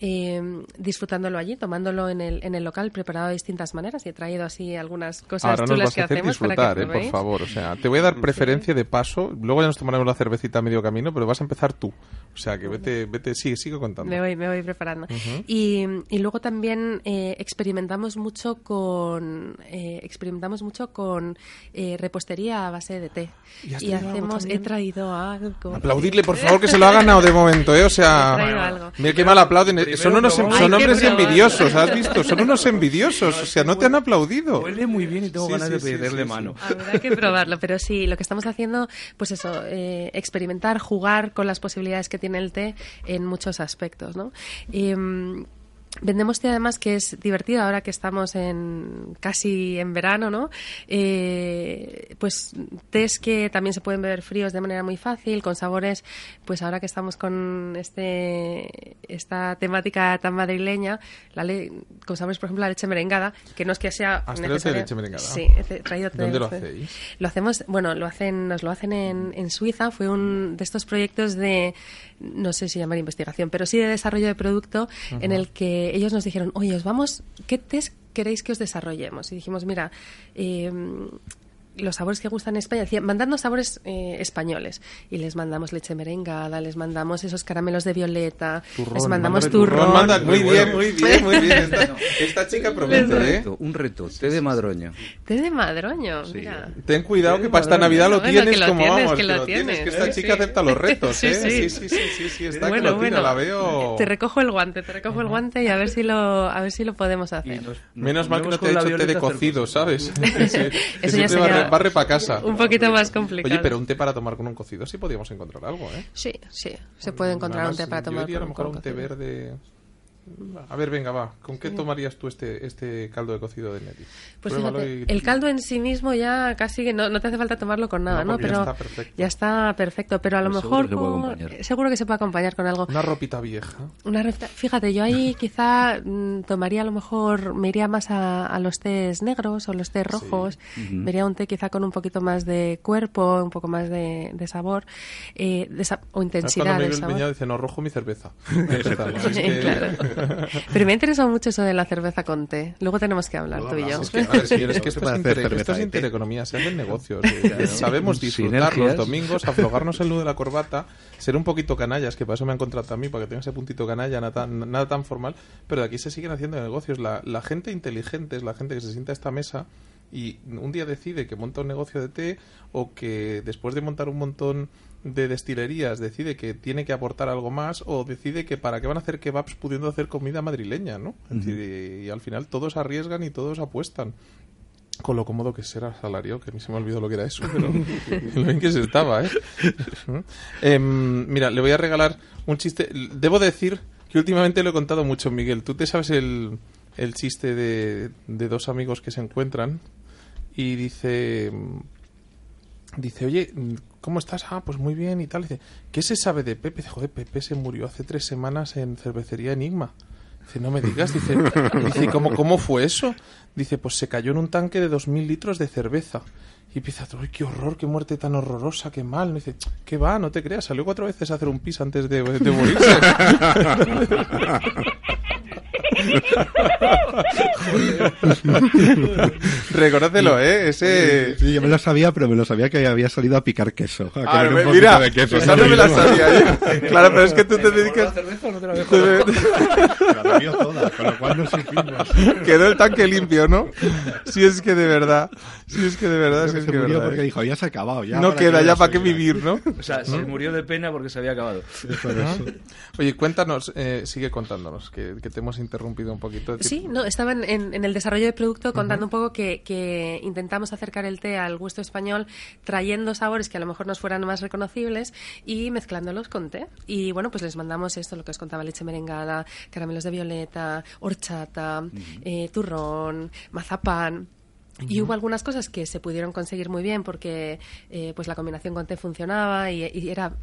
eh, disfrutándolo allí, tomándolo en el, en el local, preparado de distintas maneras. Y he traído así algunas cosas Ahora nos chulas vas que a hacer hacemos para disfrutar, que eh, por favor. O sea, te voy a dar preferencia de paso. Luego ya nos tomaremos la cervecita a medio camino, pero vas a empezar tú. O sea, que vete, vete, sigue, sigue contando. Me voy, me voy preparando. y, y luego también eh, experimentamos mucho con eh, experimentamos mucho con eh, repostería a base de té. ¿Y Y hacemos, he traído algo. Aplaudirle, por favor, que se lo ha ganado de momento, ¿eh? O sea, mira qué mal aplauden. Son unos probamos. son hombres envidiosos, ¿has visto? Son unos envidiosos. O sea, no te han aplaudido. Huele muy bien y tengo Sí, ganas sí, de pedirle sí, mano. Habrá que probarlo, pero sí, lo que estamos haciendo, pues eso, eh, experimentar, jugar con las posibilidades que tiene el té en muchos aspectos, ¿no? Em, Vendemos té además que es divertido ahora que estamos en casi en verano, ¿no? Eh, pues tés que también se pueden beber fríos de manera muy fácil, con sabores, pues ahora que estamos con este esta temática tan madrileña, la le- con sabores, por ejemplo, la leche merengada, que no es que sea ¿Has traído té de necesaria. leche merengada? Sí, he tra- traído té de ¿Dónde lo hacéis? Lo hacemos, bueno, lo hacen, nos lo hacen en, en Suiza. Fue un de estos proyectos de, no sé si llamar investigación, pero sí de desarrollo de producto, en el que ellos nos dijeron, oye, os vamos, ¿qué test queréis que os desarrollemos? Y dijimos, mira, eh, los sabores que gustan en España, mandadnos sabores eh, españoles. Y les mandamos leche merengada, les mandamos esos caramelos de violeta, Turrón, les mandamos turrón. manda- muy, Muy bien, bueno. muy bien, muy bien. Esta, esta chica Un promete, ¿eh? reto, un reto, té de madroño. Té de madroño, mira. Ten cuidado que para esta Navidad lo Bueno, tienes lo como tienes, vamos, que que lo tienes, tienes. que esta chica sí. acepta los retos, Sí, ¿eh? sí. Sí, sí, sí, sí, sí, está Bueno, que lo tira, bueno, la veo... Te recojo el guante, te recojo el guante y a ver si lo, a ver si lo podemos hacer. Menos mal que no te ha hecho té de cocido, ¿sabes? <laughs> Eso ya sería barre, barre para casa. Un poquito más complicado. Oye, pero un té para tomar con un cocido sí podríamos encontrar algo, ¿eh? Sí, sí, se puede encontrar un Además, té para tomar Yo diría a lo con- mejor con un té verde... A ver, venga, va. ¿Con qué tomarías tú este, este caldo de cocido de Nelly? Pues Pruébalo fíjate, y- el caldo en sí mismo ya casi que no, no te hace falta tomarlo con nada, No, ¿no? porque ya Pero está perfecto. ya está perfecto, pero a lo Pues seguro mejor con- seguro que se puede acompañar con algo. Una ropita vieja. Una receta- Fíjate, yo ahí <laughs> quizá mm, tomaría a lo mejor, me iría más a, a los tés negros o los tés rojos, me iría un té quizá con un poquito más de cuerpo, un poco más de, de sabor eh, de sa- o ¿Sabes intensidad Cuando me el sabor. viñedo dice, no, rojo mi cerveza. <laughs> Claro. <laughs> Pero me ha interesado mucho eso de la cerveza con té. Luego tenemos que hablar tú y yo. Es que, que <laughs> esto es, inter- esto intereconomía, se hacen negocios. <laughs> Sabemos disfrutar los domingos, aflojarnos el nudo de la corbata, ser un poquito canallas, que para eso me han contratado a mí, para que tenga ese puntito canalla, nada tan, nada tan formal, pero de aquí se siguen haciendo negocios. La, la gente inteligente es la gente que se sienta a esta mesa y un día decide que monta un negocio de té o que después de montar un montón de destilerías decide que tiene que aportar algo más o decide que para qué van a hacer kebabs pudiendo hacer comida madrileña, ¿no? Y, y al final todos arriesgan y todos apuestan. Con lo cómodo que es ser salario, que a mí se me olvidó lo que era eso, pero <laughs> lo bien que se estaba, ¿eh? <laughs> Em, mira, le voy a regalar un chiste. Debo decir que últimamente lo he contado mucho, Miguel. ¿Tú te sabes el, el chiste de, de dos amigos que se encuentran? Y dice... Dice, oye, ¿cómo estás? Ah, pues muy bien y tal. Dice, ¿qué se sabe de Pepe? Dice, joder, Pepe se murió hace tres semanas en cervecería Enigma. Dice, no me digas. Dice, <laughs> dice ¿cómo, ¿cómo fue eso? Dice, pues se cayó en un tanque de dos mil litros de cerveza. Y empieza, ¡ay, qué horror, qué muerte tan horrorosa, qué mal! Y dice, ¿qué va? No te creas, salió cuatro veces a hacer un pis antes de, de morirse. <laughs> <laughs> Reconócelo, ¿eh? Ese... Sí, yo me lo sabía, pero me lo sabía que había salido a picar queso. A Ah, me- mira, de queso. esa no me la sabía yo. <laughs> Claro, pero es que tú te dedicas... cerveza o no te la La bebió toda, con lo cual no. Quedó el tanque limpio, ¿no? Si es que de verdad, si es que de verdad, si es que de verdad. porque ¿eh? dijo, ya se ha acabado. Ya No ¿para queda ya para qué vivir, ¿no? O sea, se murió de pena porque se había acabado. Oye, cuéntanos, eh, sigue contándonos, que, que te hemos interrumpido un poquito. Sí, no, estaba en, el desarrollo de producto contando un poco que, que intentamos acercar el té al gusto español trayendo sabores que a lo mejor nos fueran más reconocibles y mezclándolos con té. Y bueno, pues les mandamos esto, lo que os contaba, leche merengada, caramelos de violeta, horchata, eh, turrón, mazapán. Y hubo algunas cosas que se pudieron conseguir muy bien porque eh, pues la combinación con té funcionaba y, y era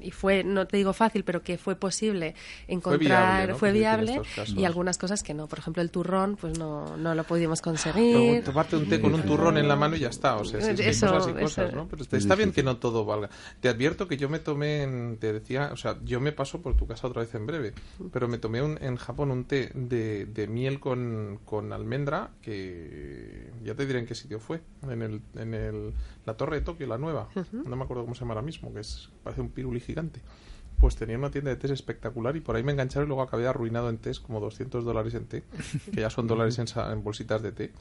y fue no te digo fácil pero que fue posible encontrar ¿no? fue viable y algunas cosas que no por ejemplo el turrón pues no, no lo pudimos conseguir tomarte un té con un turrón en la mano y ya está. O sea, Eso, cosas y cosas, eso. ¿no? Pero está, está bien que no todo valga. Te advierto que yo me tomé, en- te decía, o sea, yo me paso por tu casa otra vez en breve, pero me tomé un- en Japón un té de, de miel con, con almendra que ya te diré en qué sitio fue. En, el, en el, la torre de Tokio, la nueva. No me acuerdo cómo se llama ahora mismo, que es parece un piruli gigante. Pues tenía una tienda de tés espectacular y por ahí me engancharon y luego acabé arruinado en tés, como 200 dólares en té, que ya son dólares en, bolsitas de té.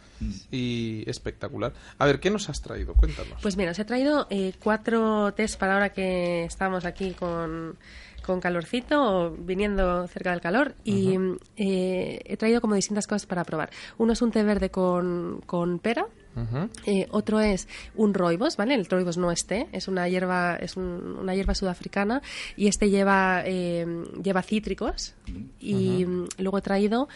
Y espectacular. A ver, ¿qué nos has traído? Cuéntanos. pues mira os he traído eh, cuatro test para ahora que estamos aquí con con calorcito o viniendo cerca del calor y eh, he traído como distintas cosas para probar. Uno es un té verde con, con pera. Eh, otro es un roibos, ¿vale? El roibos no es té, es una hierba, es un- una hierba sudafricana y este lleva, eh, lleva cítricos y luego he traído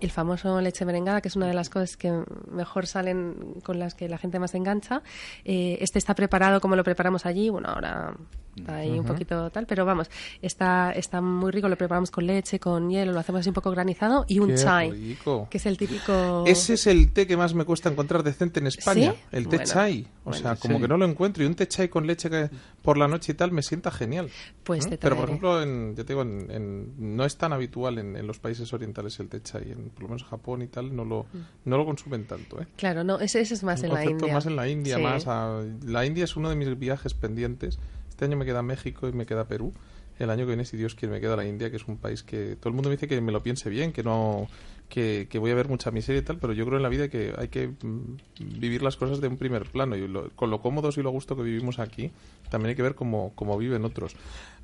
el famoso leche merengada, que es una de las cosas que mejor salen con las que la gente más engancha. Eh, este está preparado como lo preparamos allí, bueno, ahora está ahí un poquito tal, pero vamos, está, está muy rico, lo preparamos con leche, con hielo, lo hacemos así un poco granizado y un Qué chai, rico. que es el típico... Ese es el té que más me cuesta encontrar decente en España, ¿Sí? el té Bueno, chai. O sea, como que no lo encuentro. Y un té chai con leche que por la noche y tal me sienta genial. Pues ¿Mm? te Pero, por ejemplo, en, yo te digo, en, en- no es tan habitual en, en los países orientales el té chai. En, por lo menos Japón y tal no lo, no lo consumen tanto. ¿eh? Claro, no, ese, ese es más Un en la India. más en la India, Sí. más a- la India es uno de mis viajes pendientes. Este año me queda México y me queda Perú. El año que viene, si Dios quiere, me queda la India, que es un país que todo el mundo me dice que me lo piense bien, que no que, que voy a ver mucha miseria y tal, pero yo creo en la vida que hay que mm, vivir las cosas de un primer plano y lo- con lo cómodos y lo a gusto que vivimos aquí, también hay que ver cómo, cómo viven otros.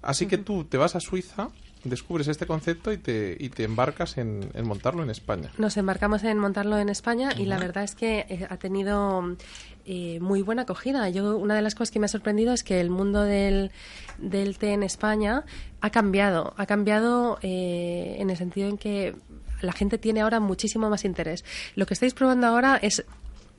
Así que tú te vas a Suiza, descubres este concepto y te, y te embarcas en, en montarlo en España. Nos embarcamos en montarlo en España y la verdad es que eh, ha tenido eh, muy buena acogida. Yo una de las cosas que me ha sorprendido es que el mundo del, del té en España ha cambiado. Ha cambiado eh, en el sentido en que la gente tiene ahora muchísimo más interés. Lo que estáis probando ahora es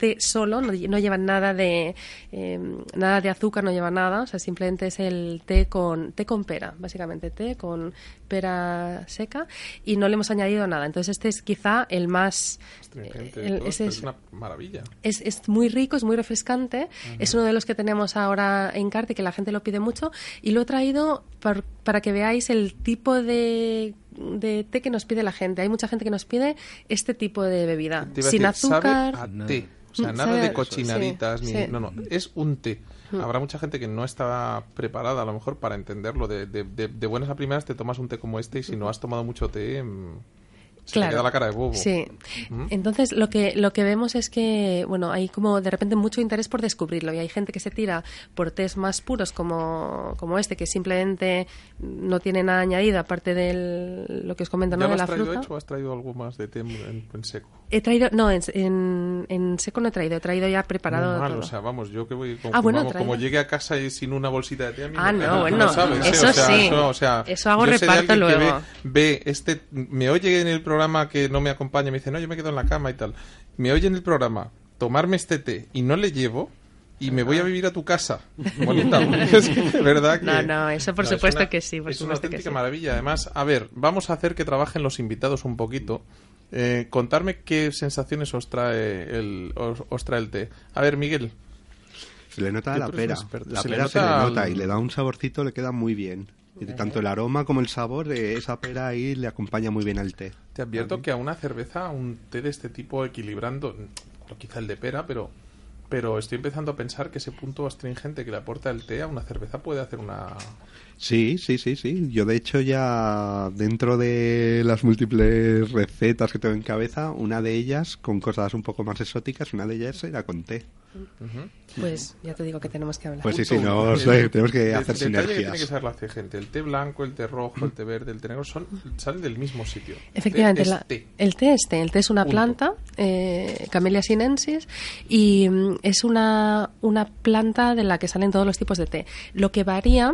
té solo, no, no llevan nada de eh, nada de azúcar, no lleva nada, o sea, simplemente es el té con té con pera, básicamente té con pera seca y no le hemos añadido nada. Entonces este es quizá el más el- todo ese esto es- es una maravilla. es, es muy rico, es muy refrescante. Es uno de los que tenemos ahora en carta y que la gente lo pide mucho. Y lo he traído par- para que veáis el tipo de, de té que nos pide la gente. Hay mucha gente que nos pide este tipo de bebida. Sin decir, sabe azúcar. a té. O sea, Mm, nada sabe- de cochinaditas sí, ni sí. no, no, es un té. Habrá mucha gente que no está preparada a lo mejor para entenderlo. De, de, de- de buenas a primeras te tomas un té como este y si no has tomado mucho té, mm, se te queda la cara de bobo. Sí. Entonces, lo que, lo que vemos es que, bueno, hay como de repente mucho interés por descubrirlo y hay gente que se tira por test más puros como, como este, que simplemente no tiene nada añadido aparte de lo que os comentan, ¿Ya ¿no? lo De has la traído fruta. hecho o has traído algo más de té en, en seco? He traído, no, en, en, en seco no he traído, he traído ya preparado mal, todo. o sea, vamos, yo que voy como, Ah, bueno, como llegue a casa y sin una bolsita de té a mí Ah, no, tú bueno, lo sabes, ¿eh? eso o sea, sí. Eso, o sea, Eso hago reparto luego. Ve, ve este, me oye en el programa que no me acompaña, me dice, no, yo me quedo en la cama y tal. Me oye en el programa tomarme este té y no le llevo y me voy a vivir a tu casa. <laughs> Bonita, es que verdad que... No, no, eso por es supuesto una- que sí, por es una supuesto que auténtica sí. maravilla. Además, a ver, vamos a hacer que trabajen los invitados un poquito. Eh, contarme qué sensaciones os trae el os, os trae el té. A ver, Miguel. Se le nota la pera. La Se le se le nota nota al- y le da un saborcito, le queda muy bien. Y de tanto el aroma como el sabor, eh, esa pera ahí le acompaña muy bien al té. Te advierto que a una cerveza, un té de este tipo equilibrando, o quizá el de pera, pero pero estoy empezando a pensar que ese punto astringente que le aporta el té a una cerveza puede hacer una... Sí, sí, sí, sí. Yo de hecho ya dentro de las múltiples recetas que tengo en cabeza, una de ellas con cosas un poco más exóticas, una de ellas era con té. Pues ya te digo que tenemos que hablar. Pues sí, sí, no, sé, tenemos que el hacer detalle que tiene que sinergias. saber la gente. El té blanco, el té rojo, el té verde, el té negro son, salen del mismo sitio. Efectivamente, Té es la- té. el té es té. El té es una Punto. planta, eh, Camellia sinensis, y mm, es una, una planta de la que salen todos los tipos de té. Lo que varía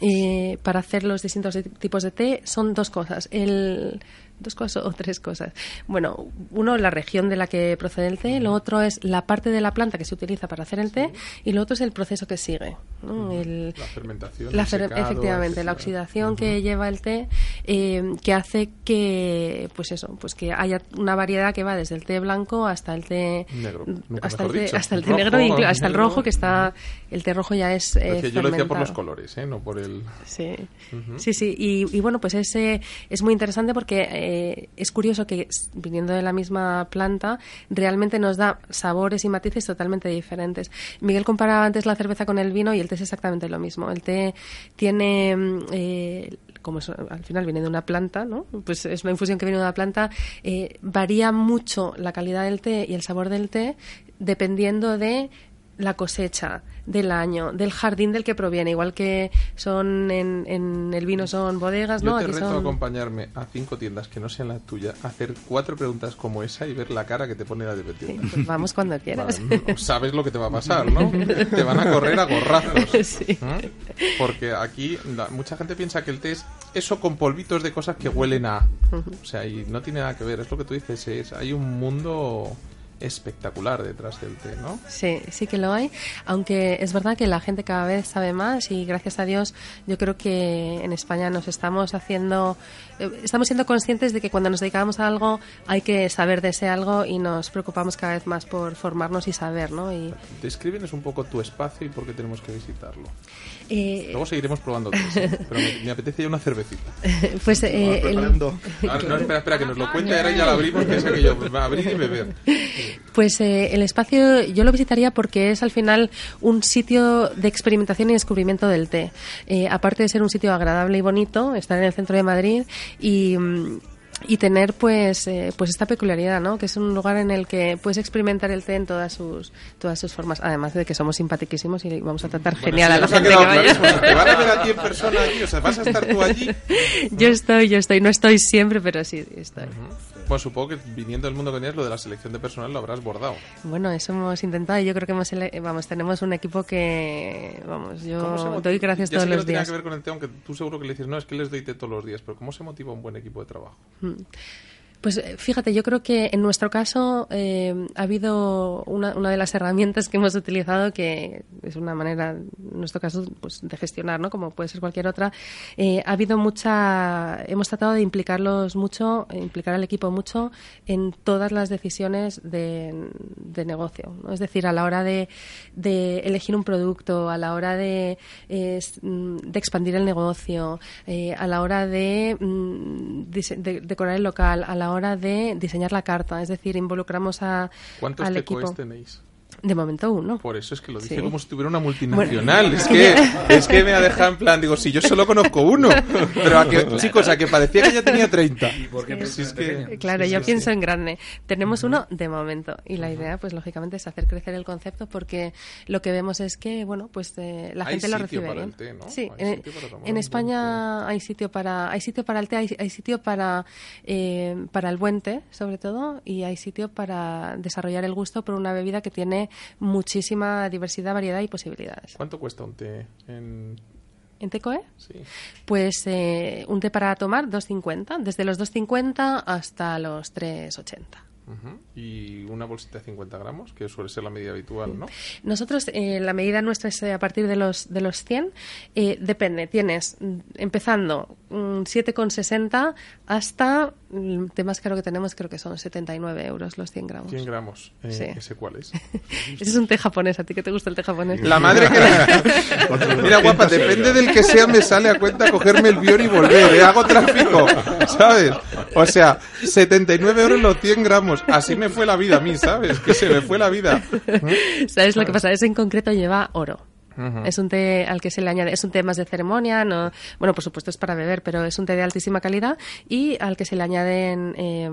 eh, para hacer los distintos tipos de té son dos cosas. El, dos cosas o tres cosas. Bueno, uno, la región de la que procede el té, lo otro es la parte de la planta que se utiliza para hacer el té, y lo otro es el proceso que sigue. ¿no? El- La fermentación, la el fer- secado, efectivamente, la oxidación que lleva el té, eh, que hace que, pues eso, pues que haya una variedad que va desde el té blanco hasta el té Negro, hasta el té, dicho. hasta el té Rojo, negro, inclu- hasta el rojo que está, el té rojo ya es eh, Decía, yo lo decía por los colores, ¿eh? no por el... Sí, sí, sí. Y, y bueno, pues es, eh, es muy interesante porque eh, es curioso que viniendo de la misma planta realmente nos da sabores y matices totalmente diferentes. Miguel comparaba antes la cerveza con el vino y el té es exactamente lo mismo. El té tiene... mm, eh, como al final viene de una planta, ¿no? Pues es una infusión que viene de una planta, eh, varía mucho la calidad del té y el sabor del té dependiendo de la cosecha del año, del jardín del que proviene, igual que son en, en el vino son bodegas, Yo ¿no? te Aquí reto a son- acompañarme a cinco tiendas que no sean la tuya, hacer cuatro preguntas como esa y ver la cara que te pone la de tienda. Pues vamos cuando <laughs> quieras. Vale, sabes lo que te va a pasar, ¿no? Te van a correr a gorrazos. <laughs> Sí. ¿eh? Porque aquí la- mucha gente piensa que el té es eso con polvitos de cosas que huelen a. O sea, y no tiene nada que ver. Es lo que tú dices, es, hay un mundo espectacular detrás del té, ¿no? Sí, sí que lo hay, aunque es verdad que la gente cada vez sabe más y gracias a Dios yo creo que en España nos estamos haciendo, eh, estamos siendo conscientes de que cuando nos dedicamos a algo hay que saber de ese algo y nos preocupamos cada vez más por formarnos y saber, ¿no? Y, Descríbenos un poco tu espacio y por qué tenemos que visitarlo. Eh, Luego seguiremos probando tés, <laughs> ¿eh? pero me, me apetece ya una cervecita. pues eh, el- preparando. <laughs> Ah, no, espera, espera, que nos lo cuente ahora ya la abrimos, que es aquello, pues, abrir y beber. Pues eh, el espacio yo lo visitaría porque es al final un sitio de experimentación y descubrimiento del té. Eh, aparte de ser un sitio agradable y bonito, estar en el centro de Madrid y, mm, y tener pues eh, pues esta peculiaridad, ¿no? Que es un lugar en el que puedes experimentar el té en todas sus todas sus formas. Además de que somos simpaticísimos y vamos a tratar Bueno, genial a la gente que vaya. Te van a ver a ti en persona allí, o sea, vas a estar tú allí. <laughs> Yo estoy, yo estoy, no estoy siempre, pero sí estoy. Bueno, supongo que viniendo del mundo que tienes, lo de la selección de personal lo habrás bordado. Bueno, eso hemos intentado y yo creo que hemos vamos tenemos un equipo que vamos ¿Cómo se yo doy gracias Ya todos sé que los no tiene días. que ver con el té, aunque tú seguro que le dices, no, es que les doy té todos los días, pero ¿cómo se motiva un buen equipo de trabajo? Pues eh, fíjate, yo creo que en nuestro caso eh, ha habido una, una de las herramientas que hemos utilizado que es una manera, en nuestro caso, pues de gestionar, ¿no? Como puede ser cualquier otra. Eh, ha habido mucha, hemos tratado de implicarlos mucho, implicar al equipo mucho en todas las decisiones de, negocio. ¿no? Es decir, a la hora de, elegir un producto, a la hora de, mm, expandir el negocio, a la hora de, mm, de decorar el local, a la hora de diseñar la carta. Es decir, involucramos a, ¿Cuántos al equipo. tenéis? De momento uno. Por eso es que lo dice Sí. como si tuviera una multinacional. es, que, es que me ha dejado en plan, digo, si yo solo conozco uno. Pero a que, chicos, a que parecía que ya tenía 30. Si es que, Claro, sí, yo sí, pienso sí. en grande. Tenemos uno de momento y la idea, pues lógicamente, es hacer crecer el concepto porque lo que vemos es que, bueno, pues eh, la Hay gente lo recibe para bien. el té, ¿no? Sí, Hay en, España hay sitio para hay sitio para el té, hay, hay sitio para eh, para el buen té, sobre todo, y hay sitio para desarrollar el gusto por una bebida que tiene muchísima diversidad, variedad y posibilidades. ¿Cuánto cuesta un té en... ¿En Tecoe? Sí. Pues eh, un té para tomar 2.50, desde los 2.50 hasta los 3.80. Y una bolsita de 50 gramos, que suele ser la medida habitual, ¿no? Nosotros, eh, la medida nuestra es eh, a partir de los, de los 100. Eh, depende, tienes mm, empezando mm, 7,60 hasta mm, el té más caro que tenemos, creo que son 79 euros los 100 gramos. 100 gramos. Eh, Sí. ¿Ese cuál es? <laughs> Ese es un té japonés, ¿a ti que te gusta el té japonés? La madre que la... <laughs> Mira, guapa, depende del que sea, me sale a cuenta cogerme el bior y volver. ¿eh? Hago tráfico, ¿sabes? O sea, 79 euros los 100 gramos. Así me fue la vida a mí, ¿sabes? Que se me fue la vida. <laughs> ¿Sabes lo que pasa? Ese en concreto lleva oro. Ujú. Es un té al que se le añade, es un té más de ceremonia, no, bueno, por supuesto es para beber, pero es un té de altísima calidad y al que se le añaden eh,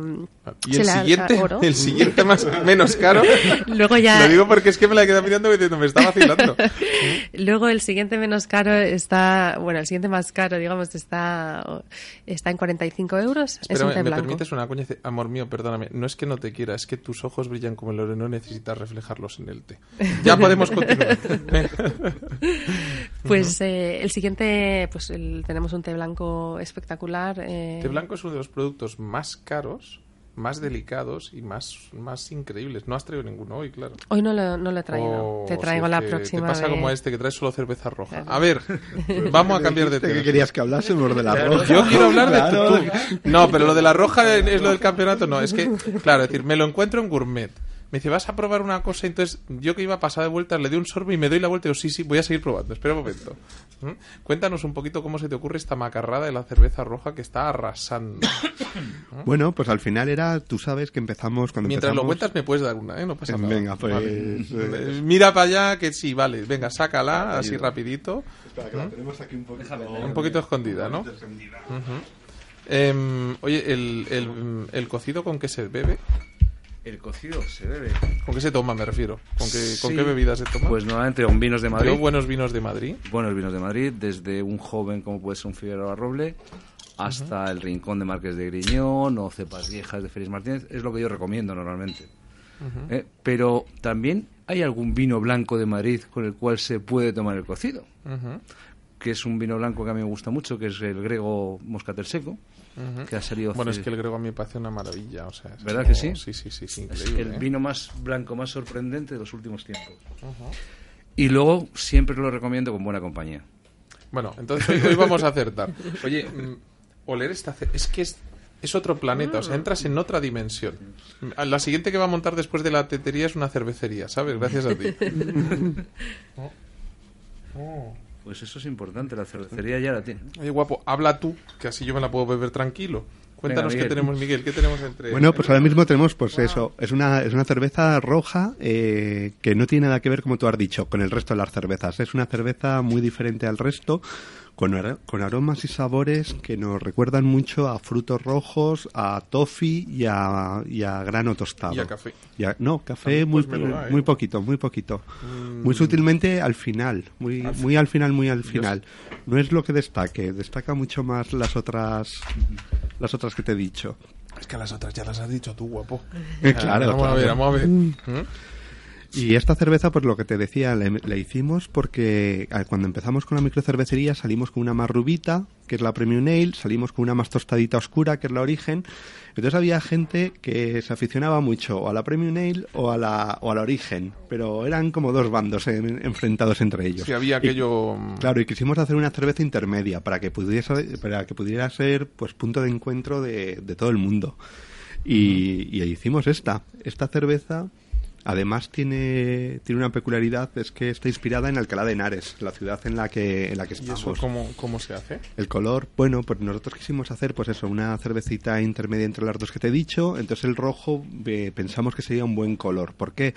Y se el le siguiente, oro. el siguiente más menos caro. <laughs> Luego ya- Lo digo porque es que me la quedé mirando diciendo, me está vacilando. <laughs> Luego el siguiente menos caro está, bueno, el siguiente más caro, digamos, está, está en 45 euros. es un Espérame, té ¿me blanco. permites una coña? Amor mío, perdóname, no es que no te quiera, es que tus ojos brillan como el oro y no necesitas reflejarlos en el té. Ya podemos continuar. <laughs> <laughs> Pues eh, el siguiente, pues el- tenemos un té blanco espectacular. eh, Té blanco es uno de los productos más caros, más delicados y más, más increíbles. No has traído ninguno hoy, claro. Hoy no lo, no lo he traído. Oh, te traigo la que próxima. Te pasa vez. como a este que trae solo cerveza roja. Claro. A ver, <laughs> vamos a cambiar de ¿De tema. qué querías que hablásemos? ¿De la roja? Yo quiero hablar de Claro. tú. No, pero lo de la roja es lo del campeonato, no. Es que, claro, es decir, me lo encuentro en gourmet. Me dice, ¿vas a probar una cosa? Entonces, yo que iba a pasar de vueltas, le doy un sorbo y me doy la vuelta y digo, sí, sí, voy a seguir probando. Espera un momento. ¿Mm? Cuéntanos un poquito cómo se te ocurre esta macarrada de la cerveza roja que está arrasando. <coughs> Bueno, pues al final era, tú sabes que empezamos cuando Mientras lo cuentas, me puedes dar una, ¿eh? No pasa nada. Venga, pues, Vale. eh, <laughs> Mira para allá, que sí, vale. Venga, sácala así rapidito. Espera, que la tenemos aquí un poquito... Un poquito escondida, ¿no? Em, oye, el, el, el cocido con qué se bebe? El cocido se bebe. ¿Con qué se toma, me refiero? ¿Con qué, con Sí. qué se toma? Pues normalmente con vinos de Madrid. Yo buenos vinos de Madrid. buenos vinos de Madrid, desde un joven como puede ser un Figueroa Roble hasta el Rincón de Marques de Griñón o cepas viejas de Félix Martínez, es lo que yo recomiendo normalmente. ¿Eh? Pero también hay algún vino blanco de Madrid con el cual se puede tomar el cocido, que es un vino blanco que a mí me gusta mucho, que es el Grego Moscatel Seco, que ha salido... Bueno, hace- es que el grego a mí me parece una maravilla, o sea... ¿Verdad como- que sí? Sí, sí, sí, sí, Es el ¿eh? vino más blanco, más sorprendente de los últimos tiempos. Y luego siempre lo recomiendo con buena compañía. Bueno, entonces hoy, vamos a acertar. <laughs> Oye, mm, oler esta... Es que es, es otro planeta, o sea, entras en otra dimensión. Mm, La siguiente que va a montar después de la tetería es una cervecería, ¿sabes? Gracias a ti. <laughs> Pues eso es importante, la cervecería ya la tiene. Oye, guapo, habla tú, que así yo me la puedo beber tranquilo. Cuéntanos Venga, qué tenemos, Miguel, qué tenemos entre... Bueno, pues ahora mismo tenemos, pues eso, es una, es una cerveza roja eh, que no tiene nada que ver, como tú has dicho, con el resto de las cervezas. Es una cerveza muy diferente al resto, con, ar- con aromas y sabores que nos recuerdan mucho a frutos rojos, a toffee y a, y a grano tostado. Y a café. Y a- no, café muy, pues, da, ¿eh? muy poquito, muy poquito. Mm. Muy sutilmente al final, muy, muy al final, muy al final. No es lo que destaque, destaca mucho más las otras, las otras que te he dicho. Es que las otras ya las has dicho tú, guapo. <laughs> Claro, Vamos a ver, vamos a ver. ¿Mm? Y esta cerveza, pues lo que te decía, la, hicimos porque ah, cuando empezamos con la microcervecería salimos con una más rubita, que es la Premium Ale, salimos con una más tostadita oscura, que es la Origen. Entonces había gente que se aficionaba mucho o a la Premium Ale o a la, o a la Origen, pero eran como dos bandos en- enfrentados entre ellos. Si había Y- aquello... Claro, y quisimos hacer una cerveza intermedia para que pudiera, para que pudiera ser pues punto de encuentro de, de todo el mundo. Y, y hicimos esta. Esta cerveza, además, tiene, tiene una peculiaridad, es que está inspirada en Alcalá de Henares, la ciudad en la que, en la que ¿Y estamos. eso cómo, cómo se hace? El color, bueno, pues nosotros quisimos hacer, pues eso, una cervecita intermedia entre las dos que te he dicho. Entonces el rojo eh, pensamos que sería un buen color. ¿Por qué?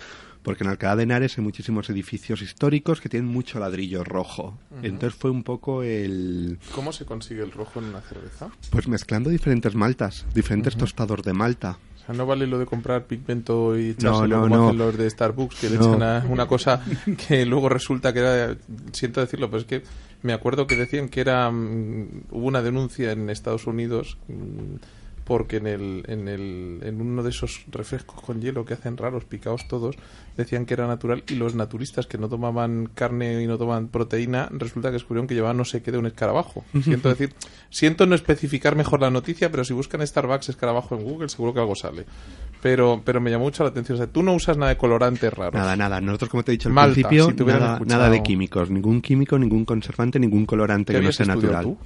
porque en Alcalá de Henares hay muchísimos edificios históricos que tienen mucho ladrillo rojo. Entonces fue un poco el... ¿Cómo se consigue el rojo en una cerveza? Pues mezclando diferentes maltas, diferentes tostados de malta. O sea, no vale lo de comprar pigmento y echárselo No, no, como no. hacen los de Starbucks, que le echan a una cosa <laughs> que luego resulta que era... Siento decirlo, pero es que me acuerdo que decían que era... mm, hubo una denuncia en Estados Unidos mm, porque en, el, en, el, en uno de esos refrescos con hielo que hacen raros, picados todos, decían que era natural y los naturistas que no tomaban carne y no tomaban proteína, resulta que descubrieron que llevaban no sé qué de un escarabajo. <laughs> Siento decir, siento no especificar mejor la noticia, pero si buscan Starbucks escarabajo en Google, seguro que algo sale. Pero, pero me llamó mucho la atención. O sea, tú no usas nada de colorantes raros. Nada, nada. Nosotros, como te he dicho al Malta, principio, si nada, de químicos. Ningún químico, ningún conservante, ningún colorante ¿Qué que no sea natural. tú?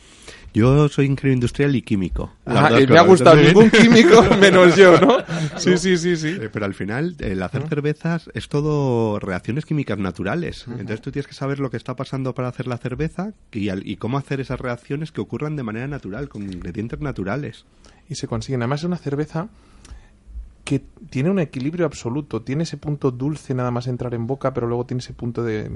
Yo soy ingeniero industrial y químico. Ah, eh, me ha gustado ningún químico <laughs> menos yo, ¿no? Sí, sí, sí, sí. Eh, Pero al final, el hacer cervezas es todo reacciones químicas naturales. Entonces tú tienes que saber lo que está pasando para hacer la cerveza y, al- y cómo hacer esas reacciones que ocurran de manera natural, con ingredientes naturales. y se consiguen. Además es una cerveza que tiene un equilibrio absoluto. Tiene ese punto dulce nada más entrar en boca, pero luego tiene ese punto de,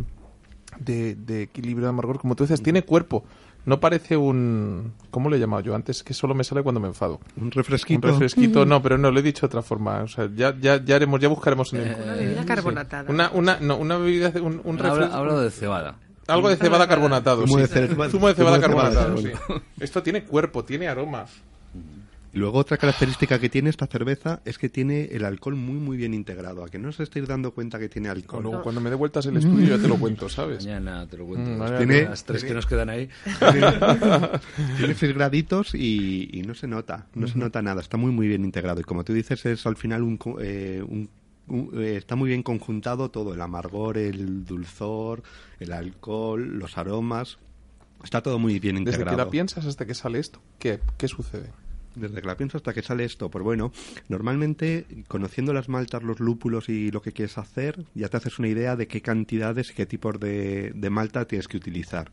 de, de equilibrio de amargor. Como tú dices, tiene cuerpo. No parece un... ¿Cómo le he llamado yo antes? Que solo me sale cuando me enfado. Un Un refresquito. refresquito, no, pero no, lo he dicho de otra forma. O sea, ya, ya, ya haremos, ya buscaremos en el... Una bebida carbonatada. Una, una, no, una bebida, un, un habla de cebada. Algo de cebada carbonatado. Zumo sí. de cebada- Zumo de cebada zumo de cebada, carbonatado, sí. sí. Esto tiene cuerpo, tiene aroma. Y luego otra característica que tiene esta cerveza es que tiene el alcohol muy muy bien integrado. A que no os estáis dando cuenta que tiene alcohol. Luego, cuando me dé vueltas el estudio ya te lo cuento, <laughs> ¿sabes? Mañana te lo cuento. Mm, Las- tiene- las tres que nos quedan ahí. <laughs> Tiene seis graditos y, y no se nota, no se nota nada, está muy muy bien integrado. Y como tú dices, es al final un, co- eh, un- un- eh, está muy bien conjuntado todo, el amargor, el dulzor, el alcohol, los aromas, está todo muy bien Desde integrado. que la piensas hasta que sale esto, ¿qué, qué sucede? Desde que la pienso hasta que sale esto, pues bueno, normalmente conociendo las maltas, los lúpulos y lo que quieres hacer, ya te haces una idea de qué cantidades y qué tipos de, de malta tienes que utilizar.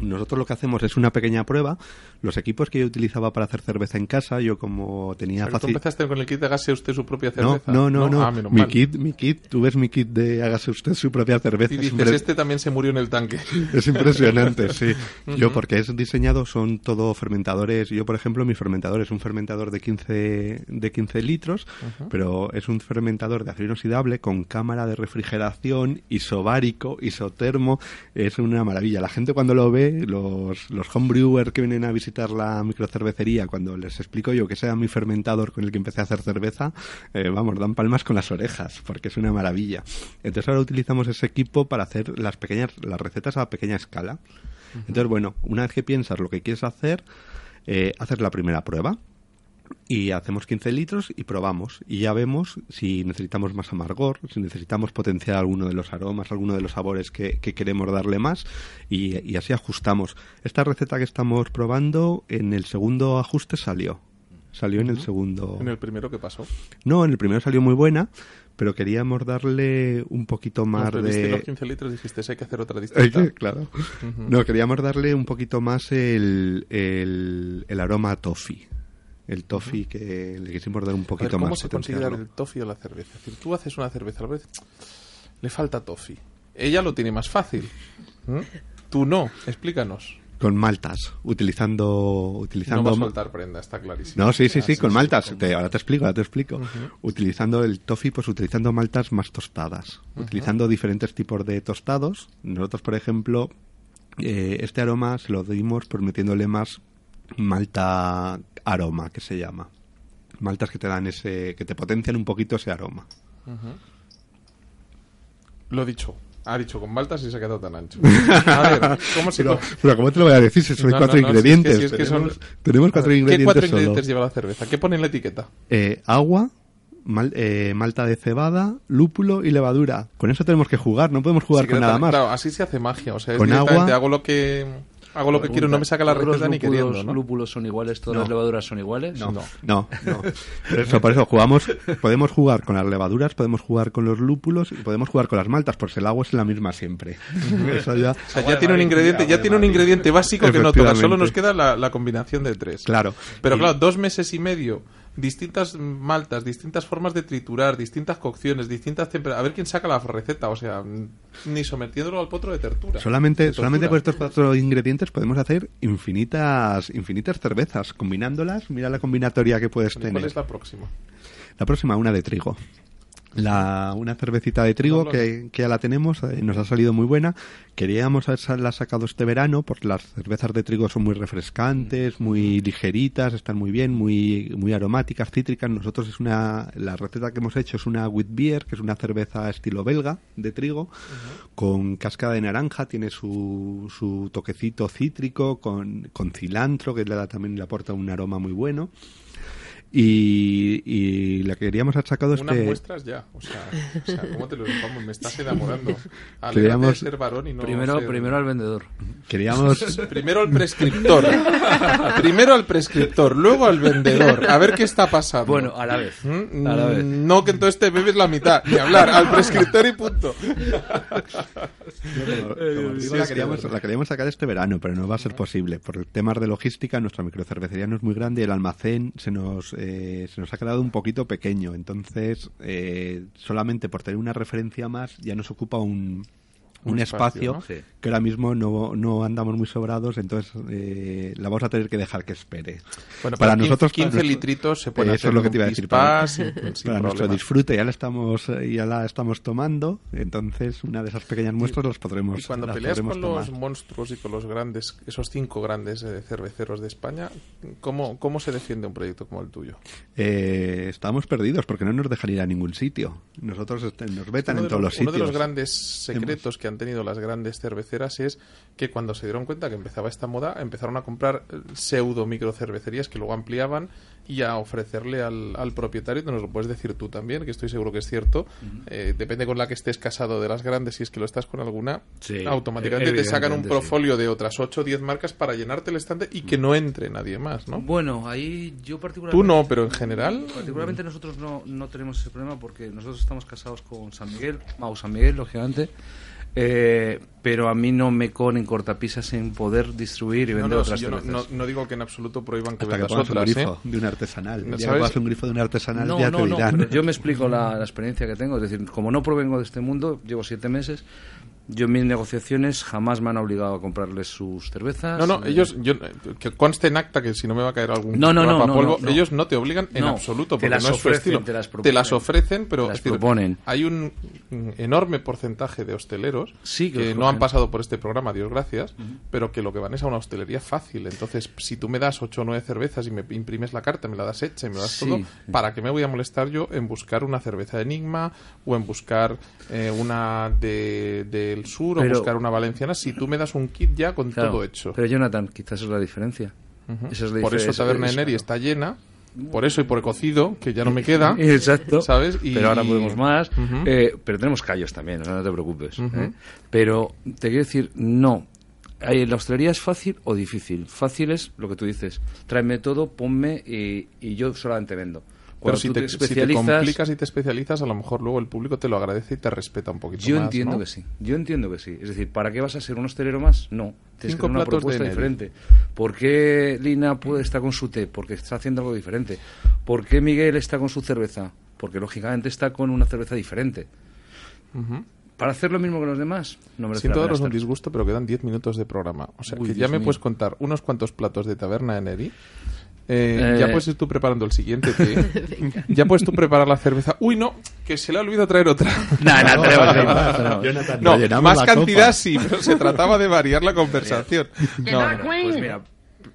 Nosotros lo que hacemos es una pequeña prueba. Los equipos que yo utilizaba para hacer cerveza en casa, yo como tenía que tú fácil... empezaste con el kit de hágase usted su propia No, cerveza. no, no, no. Ah, menos mi kit, mi kit, tú ves mi kit de hágase usted su propia cerveza. Y es dices, impre- este también se murió en el tanque. <laughs> es impresionante, sí. Yo, porque es diseñado, son todo fermentadores. Yo, por ejemplo, mi fermentador es un fermentador de 15, de 15 litros, pero es un fermentador de acero inoxidable con cámara de refrigeración, isobárico, isotermo. Es una maravilla. La gente cuando lo ve, los, los homebrewers que vienen a visitar la microcervecería, cuando les explico yo que sea mi fermentador con el que empecé a hacer cerveza, eh, vamos, dan palmas con las orejas, porque es una maravilla. Entonces ahora utilizamos ese equipo para hacer las pequeñas, las recetas a pequeña escala. Entonces, bueno, una vez que piensas lo que quieres hacer, eh, haces la primera prueba y hacemos 15 litros y probamos y ya vemos si necesitamos más amargor, si necesitamos potenciar alguno de los aromas, alguno de los sabores que, que queremos darle más y, y así ajustamos. Esta receta que estamos probando en el segundo ajuste salió. Salió en el segundo. En el primero que pasó. No, en el primero salió muy buena, pero queríamos darle un poquito más de... los 15 litros dijiste, "Sí, hay que hacer otra distinta. claro. No, queríamos darle un poquito más el, el, el aroma a toffee. El toffee que le quisimos dar un ver, poquito ¿cómo más. se consigue dar potenciarlo. el toffee a la cerveza? Es decir, tú haces una cerveza a la vez, le falta toffee. Ella lo tiene más fácil. ¿Mm? Tú no. Explícanos. Con maltas, utilizando... No utilizando va a soltar prenda, está clarísimo. No, sí, sí, sí, Ah, con maltas. con- Te- ahora te explico, ahora te explico. Utilizando el toffee, pues utilizando maltas más tostadas. Utilizando diferentes tipos de tostados. Nosotros, por ejemplo, eh, este aroma se lo dimos por metiéndole más malta aroma, que se llama. Maltas que te dan ese, que te potencian un poquito ese aroma. Lo he dicho. Ha dicho con maltas y se ha quedado tan ancho. <laughs> A ver, ¿cómo se Pero, co- pero ¿cómo te lo voy a decir si son No, cuatro no, no, si es que- ingredientes? si es que son- tenemos, cuatro ¿Qué ingredientes cuatro solo. ingredientes lleva la cerveza? ¿Qué pone en la etiqueta? Eh, agua, mal- eh, malta de cebada, lúpulo y levadura. Con eso tenemos que jugar, no podemos jugar Sí, con nada más. Claro, así se hace magia. O sea, es Con directamente agua- hago lo que hago lo que quiero, no me saca la ¿Todos los receta ni lúpulos- queriendo, ¿no? lúpulos son iguales? ¿Todas No. las levaduras son iguales? No, no, no. Por <laughs> eso, por eso jugamos, podemos jugar con las levaduras, podemos jugar con los lúpulos y podemos jugar con las maltas, porque el agua es la misma siempre. <laughs> Eso ya, O sea, ya tiene un ingrediente, ya tiene un ingrediente básico que no toca, solo nos queda la, la combinación de tres. claro. Pero Y- claro, dos meses y medio distintas maltas, distintas formas de triturar, distintas cocciones, distintas temperaturas. A ver quién saca la receta, o sea, ni sometiéndolo al potro de tertura. Solamente, De solamente con tortura. estos cuatro ingredientes podemos hacer infinitas, infinitas cervezas. Combinándolas, mira la combinatoria que puedes ¿Y tener. ¿Cuál es la próxima? La próxima, una de trigo. La, una cervecita de trigo que, que ya la tenemos, eh, nos ha salido muy buena. Queríamos haberla sacado este verano porque las cervezas de trigo son muy refrescantes, muy ligeritas, están muy bien, muy, muy aromáticas, cítricas. Nosotros es una, la receta que hemos hecho es una wheat beer, que es una cerveza estilo belga de trigo, con cáscara de naranja, tiene su, su toquecito cítrico, con, con cilantro, que le da, también le aporta un aroma muy bueno. Y, y la que queríamos haber sacado Unas muestras ya. O sea, o sea, ¿cómo te lo? Vamos, me estás enamorando. <laughs> Queríamos- de ser varón y no primero, ser- primero al vendedor. queríamos <laughs> Primero al prescriptor. <laughs> Primero al prescriptor, luego al vendedor. A ver qué está pasando. Bueno, a la vez. ¿Mm? A la vez. No, que entonces te bebes la mitad. Ni hablar. Al prescriptor y punto. Como digo, la, queríamos, la queríamos sacar este verano, pero no va a ser posible. Por temas de logística, nuestra microcervecería no es muy grande y el almacén se nos, eh, se nos ha quedado un poquito pequeño. Entonces, eh, solamente por tener una referencia más, ya nos ocupa un, un, Un espacio, espacio, ¿no? Sí. que ahora mismo no, no andamos muy sobrados, entonces eh, la vamos a tener que dejar que espere. Bueno, para pero 15 nosotros, 15 para nuestro- litritos se puede Eso hacer es lo que te iba a decir. Para, <laughs> sin- sin para nuestro disfrute ya la estamos eh, ya la estamos tomando, entonces una de esas pequeñas muestras las podremos Y cuando las peleas podremos con tomar. los monstruos y con los grandes, esos cinco grandes eh, cerveceros de España, ¿cómo, ¿cómo se defiende un proyecto como el tuyo? Eh, estamos perdidos porque no nos dejan ir a ningún sitio. Nosotros nos vetan Uno en todos los, los uno sitios. de los grandes secretos que han tenido las grandes cerveceras es que cuando se dieron cuenta que empezaba esta moda, empezaron a comprar eh, pseudo microcervecerías que luego ampliaban y a ofrecerle al, al propietario, te nos lo puedes decir tú también, que estoy seguro que es cierto, eh, depende con la que estés casado de las grandes, si es que lo estás con alguna, Sí, automáticamente te sacan un sí. profolio de otras 8 o 10 marcas para llenarte el estante y que no entre nadie más, ¿no? Bueno, ahí yo particularmente... Tú no, pero en general... Particularmente nosotros no, no tenemos ese problema porque nosotros estamos casados con San Miguel, Mau San Miguel, lógicamente, eh, pero a mí no me conen cortapisas en poder distribuir y No, vender no, otras si yo no, no- no digo que en absoluto prohíban que vendas pongas un otras, grifo ¿eh? de un artesanal. ¿No Ya un grifo de un artesanal, No, ya no, te no, dirán. yo me explico la, la experiencia que tengo. Es decir, como no provengo de este mundo, llevo siete meses. Yo en mis negociaciones jamás me han obligado a comprarles sus cervezas. No, no, Eh, ellos, yo, que conste en acta que si no me va a caer algún No, no, no, no, no, no. ellos no te obligan en absoluto, porque las no es su estilo. te las proponen. ofrecen, pero las es decir, proponen. hay un enorme porcentaje de hosteleros Sí, que no han pasado por este programa, Dios gracias, pero que lo que van es a una hostelería fácil. Entonces, si tú me das ocho o nueve cervezas y me imprimes la carta, me la das hecha y me das Sí. todo, ¿para qué me voy a molestar yo en buscar una cerveza Enigma o en buscar eh, una de- del sur o buscar una valenciana si tú me das un kit ya con claro, todo hecho? Pero Jonathan, quizás es la diferencia. Esa es la por eso. Taberna Es- Neri está llena, por eso y por el cocido, que ya no me queda. <laughs> Exacto. ¿Sabes? Y- Pero ahora podemos más. Eh, pero tenemos callos también, no te preocupes. ¿eh? Pero te quiero decir, no. ¿La hostelería es fácil o difícil? Fácil es lo que tú dices. Tráeme todo, ponme y, y yo solamente vendo. Pero si te, te si te especializas, complicas y te especializas, a lo mejor luego el público te lo agradece y te respeta un poquito yo más. entiendo ¿no? que sí. Yo entiendo que sí. Es decir, ¿para qué vas a ser un hostelero más? No. Tienes Cinco que tener una propuesta diferente. ¿Por qué Lina puede estar con su té? Porque está haciendo algo diferente. ¿Por qué Miguel está con su cerveza? Porque lógicamente está con una cerveza diferente. ¿Para hacer lo mismo que los demás? No la pena daros un disgusto, pero quedan 10 minutos de programa. O sea, Uy, que ya me puedes contar unos cuantos platos de taberna de Neri. Eh, Eh. Ya puedes ir tú preparando el siguiente <laughs> ya puedes tú preparar la cerveza. Uy, no, que se le ha olvidado traer otra. <laughs> No, no, tenemos tiempo, no. Jonathan, No, llenamos más cantidad copa. sí, pero se trataba de variar la conversación. <laughs> No, Bueno, pues mira,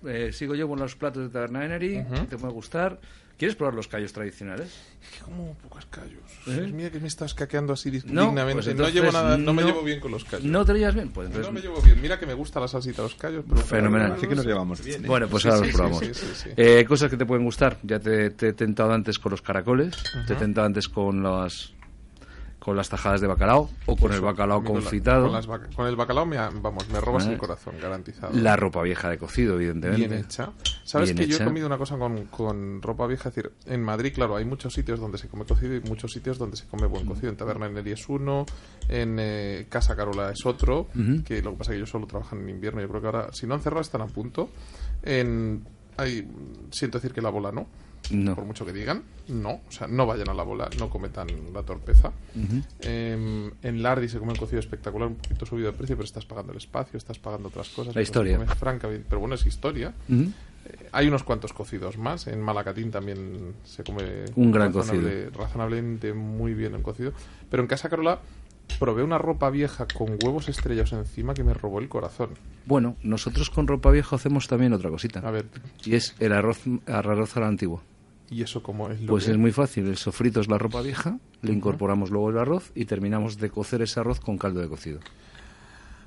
eh, sigo yo con los platos de Tabernanery, te puede gustar. ¿Quieres probar los callos tradicionales? como pocos callos. ¿Eh? Mira que me estás caqueando así No, dignamente. pues no llevo nada, no, me no- llevo bien con los callos. ¿No te lo llevas bien? Pues entonces, No me llevo bien. Mira que me gusta la salsita de los callos, pero Fenomenal. Así que nos llevamos bien. ¿eh? Bueno, pues Sí, ahora sí, los sí, probamos. sí, sí, sí. Eh, cosas que te pueden gustar. Ya te, te he tentado antes con los caracoles, te he tentado antes con las con las tajadas de bacalao o con el bacalao Con la- confitado. Con, las con el bacalao, me, vamos, me robas el corazón, garantizado. La ropa vieja de cocido, evidentemente. Bien hecha. ¿Sabes Bien que yo he comido una cosa con, con ropa vieja? Es decir, en Madrid, claro, hay muchos sitios donde se come cocido y muchos sitios donde se come buen cocido. En Taberna Neri es uno, en eh, Casa Carola es otro, que lo que pasa es que ellos solo trabajan en invierno. Yo creo que ahora, si no han cerrado, están a punto. En, hay, siento decir que la bola no, No. por mucho que digan, no. O sea, no vayan a la bola, no cometan la torpeza. Eh, en Lardy se come un cocido espectacular, un poquito subido de precio, pero estás pagando el espacio, estás pagando otras cosas. La historia. franca, pero bueno, es historia. Eh, hay unos cuantos cocidos más. En Malacatín también se come Un gran razonable- razonablemente muy bien el cocido. Pero en Casa Carola probé una ropa vieja con huevos estrellados encima que me robó el corazón. Bueno, nosotros con ropa vieja hacemos también otra cosita. A ver, Y es el arroz, arroz a la antigua. ¿Y eso cómo es lo Pues que- es muy fácil. El sofrito es la ropa vieja, le incorporamos luego el arroz y terminamos de cocer ese arroz con caldo de cocido.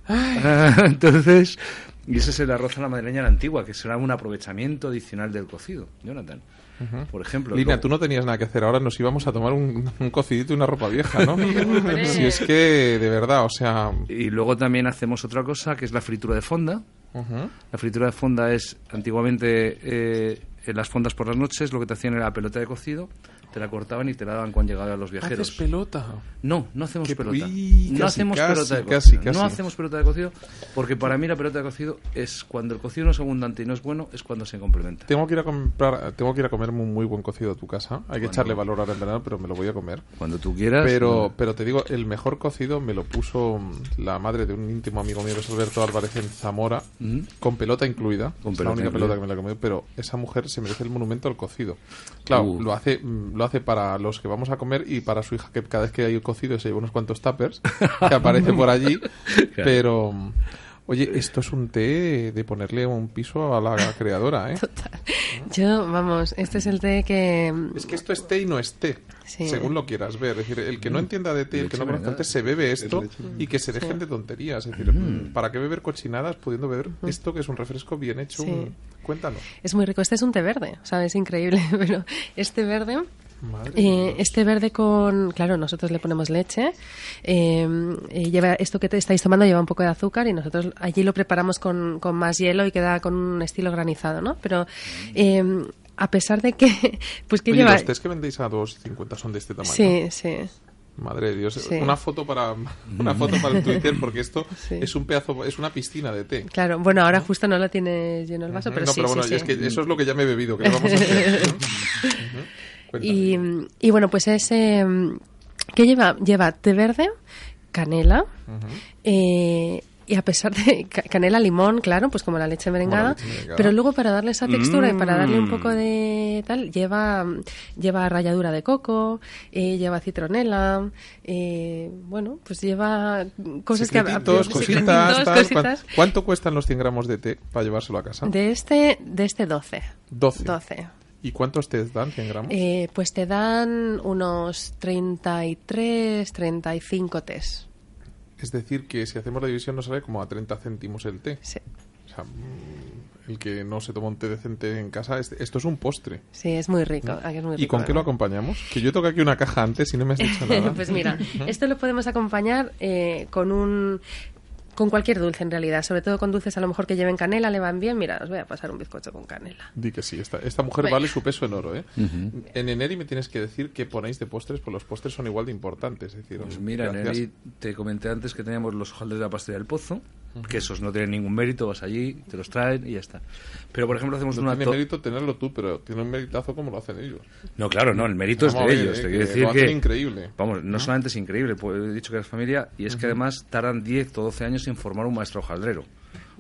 Ah, <laughs> Entonces, y ese es el arroz a la madrileña la antigua, que será un aprovechamiento adicional del cocido. Jonathan, por ejemplo. Lina, luego- tú no tenías nada que hacer. Ahora nos íbamos a tomar un, un cocidito y una ropa vieja, ¿no? <laughs> si es que, de verdad, o sea... Y luego también hacemos otra cosa, que es la fritura de fonda. ujú. La fritura de fonda es, antiguamente, eh, en las fondas por las noches, lo que te hacían era la pelota de cocido, te la cortaban y te la daban cuando llegaban los viajeros. ¿Haces pelota? No, no hacemos pelota. uy, no casi, hacemos casi, pelota de casi, cocido. No hacemos pelota de cocido porque para mí la pelota de cocido es cuando el cocido no es abundante y no es bueno, es cuando se complementa. Tengo que ir a comprar, tengo que ir a comerme un muy buen cocido a tu casa. Hay que echarle valor ahora en verano, pero me lo voy a comer. Cuando tú quieras. Pero, pero te digo, el mejor cocido me lo puso mm, la madre de un íntimo amigo mío, que es Alberto Álvarez, en Zamora, Mm. con pelota incluida. Con es pelota la única incluida. pelota que me la he comido, pero esa mujer se merece el monumento al cocido. Claro, Uh. lo hace mm, lo hace para los que vamos a comer y para su hija, que cada vez que hay cocido se lleva unos cuantos tuppers, <laughs> que aparece por allí. Pero, mm, oye, esto es un té de ponerle un piso a la creadora, ¿eh? Yo, vamos, este es el té que... Es que esto es té y no es té, Sí. según lo quieras ver. Es decir, el que no entienda de té, el que no conozca té, se bebe esto y que se dejen de tonterías. Es decir, ¿para qué beber cochinadas pudiendo beber esto que es un refresco bien hecho? Sí. un- Cuéntanos. Es muy rico. Este es un té verde, o sea, es increíble. <laughs> Pero este verde... Eh, este verde con, claro, nosotros le ponemos leche. eh, eh, lleva esto que te estáis tomando lleva un poco de azúcar y nosotros allí lo preparamos con, con más hielo y queda con un estilo granizado, ¿no? Pero eh, a pesar de que, <laughs> pues que Oye, lleva, los tés que vendéis a 2.50 son de este tamaño. sí, sí. Madre de Dios. Sí. Una foto para una foto para el Twitter porque esto <laughs> Sí. es un pedazo, es una piscina de té. Claro, bueno, ahora justo no lo tienes lleno el vaso, pero no, sí, pero bueno, sí, es que eso es lo que ya me he bebido. ¿Qué le vamos a hacer? <laughs> Y, y bueno, pues es eh, ¿qué lleva? Lleva té verde, canela, eh, y a pesar de <laughs> ca- canela, limón, claro, pues como la leche merengada, leche pero luego para darle esa textura y para darle un Mm. poco de tal, lleva lleva ralladura de coco, eh, lleva citronela, eh, bueno, pues lleva cosas que a- cositas, secretitos, tal. cositas. ¿Cuán- ¿Cuánto cuestan los 100 gramos de té para llevárselo a casa? De este, de este 12. 12. 12. ¿Y cuántos te dan 100 gramos? Eh, pues te dan unos 33, 35 tés. Es decir, que si hacemos la división nos sale como a 30 céntimos el té. Sí. O sea, mm, el que no se toma un té decente en casa, es- esto es un postre. Sí, es muy rico. aquí es muy ¿Y con qué lo acompañamos? Que yo toco aquí una caja antes y no me has dicho <laughs> nada. pues mira, esto lo podemos acompañar eh, con un con cualquier dulce en realidad, sobre todo con dulces a lo mejor que lleven canela, le van bien. Mira, os voy a pasar un bizcocho con canela. Di que sí, esta, esta mujer Venga. vale su peso en oro, ¿eh? En Eneri me tienes que decir qué ponéis de postres, pues los postres son igual de importantes. Es decir, Pues mira, gracias. Nelly, te comenté antes que teníamos los hojaldres de la pastelería del Pozo, que esos no tienen ningún mérito, vas allí, te los traen y ya está. Pero, por ejemplo, hacemos No una... tiene to- mérito tenerlo tú, pero tiene un meritazo como lo hacen ellos. No, claro, no, el mérito es de ver, ellos. eh, te que decir lo hacen que... increíble. Vamos, no solamente es increíble, pues he dicho que es familia, y es que además tardan 10 o 12 años en formar un maestro hojaldrero.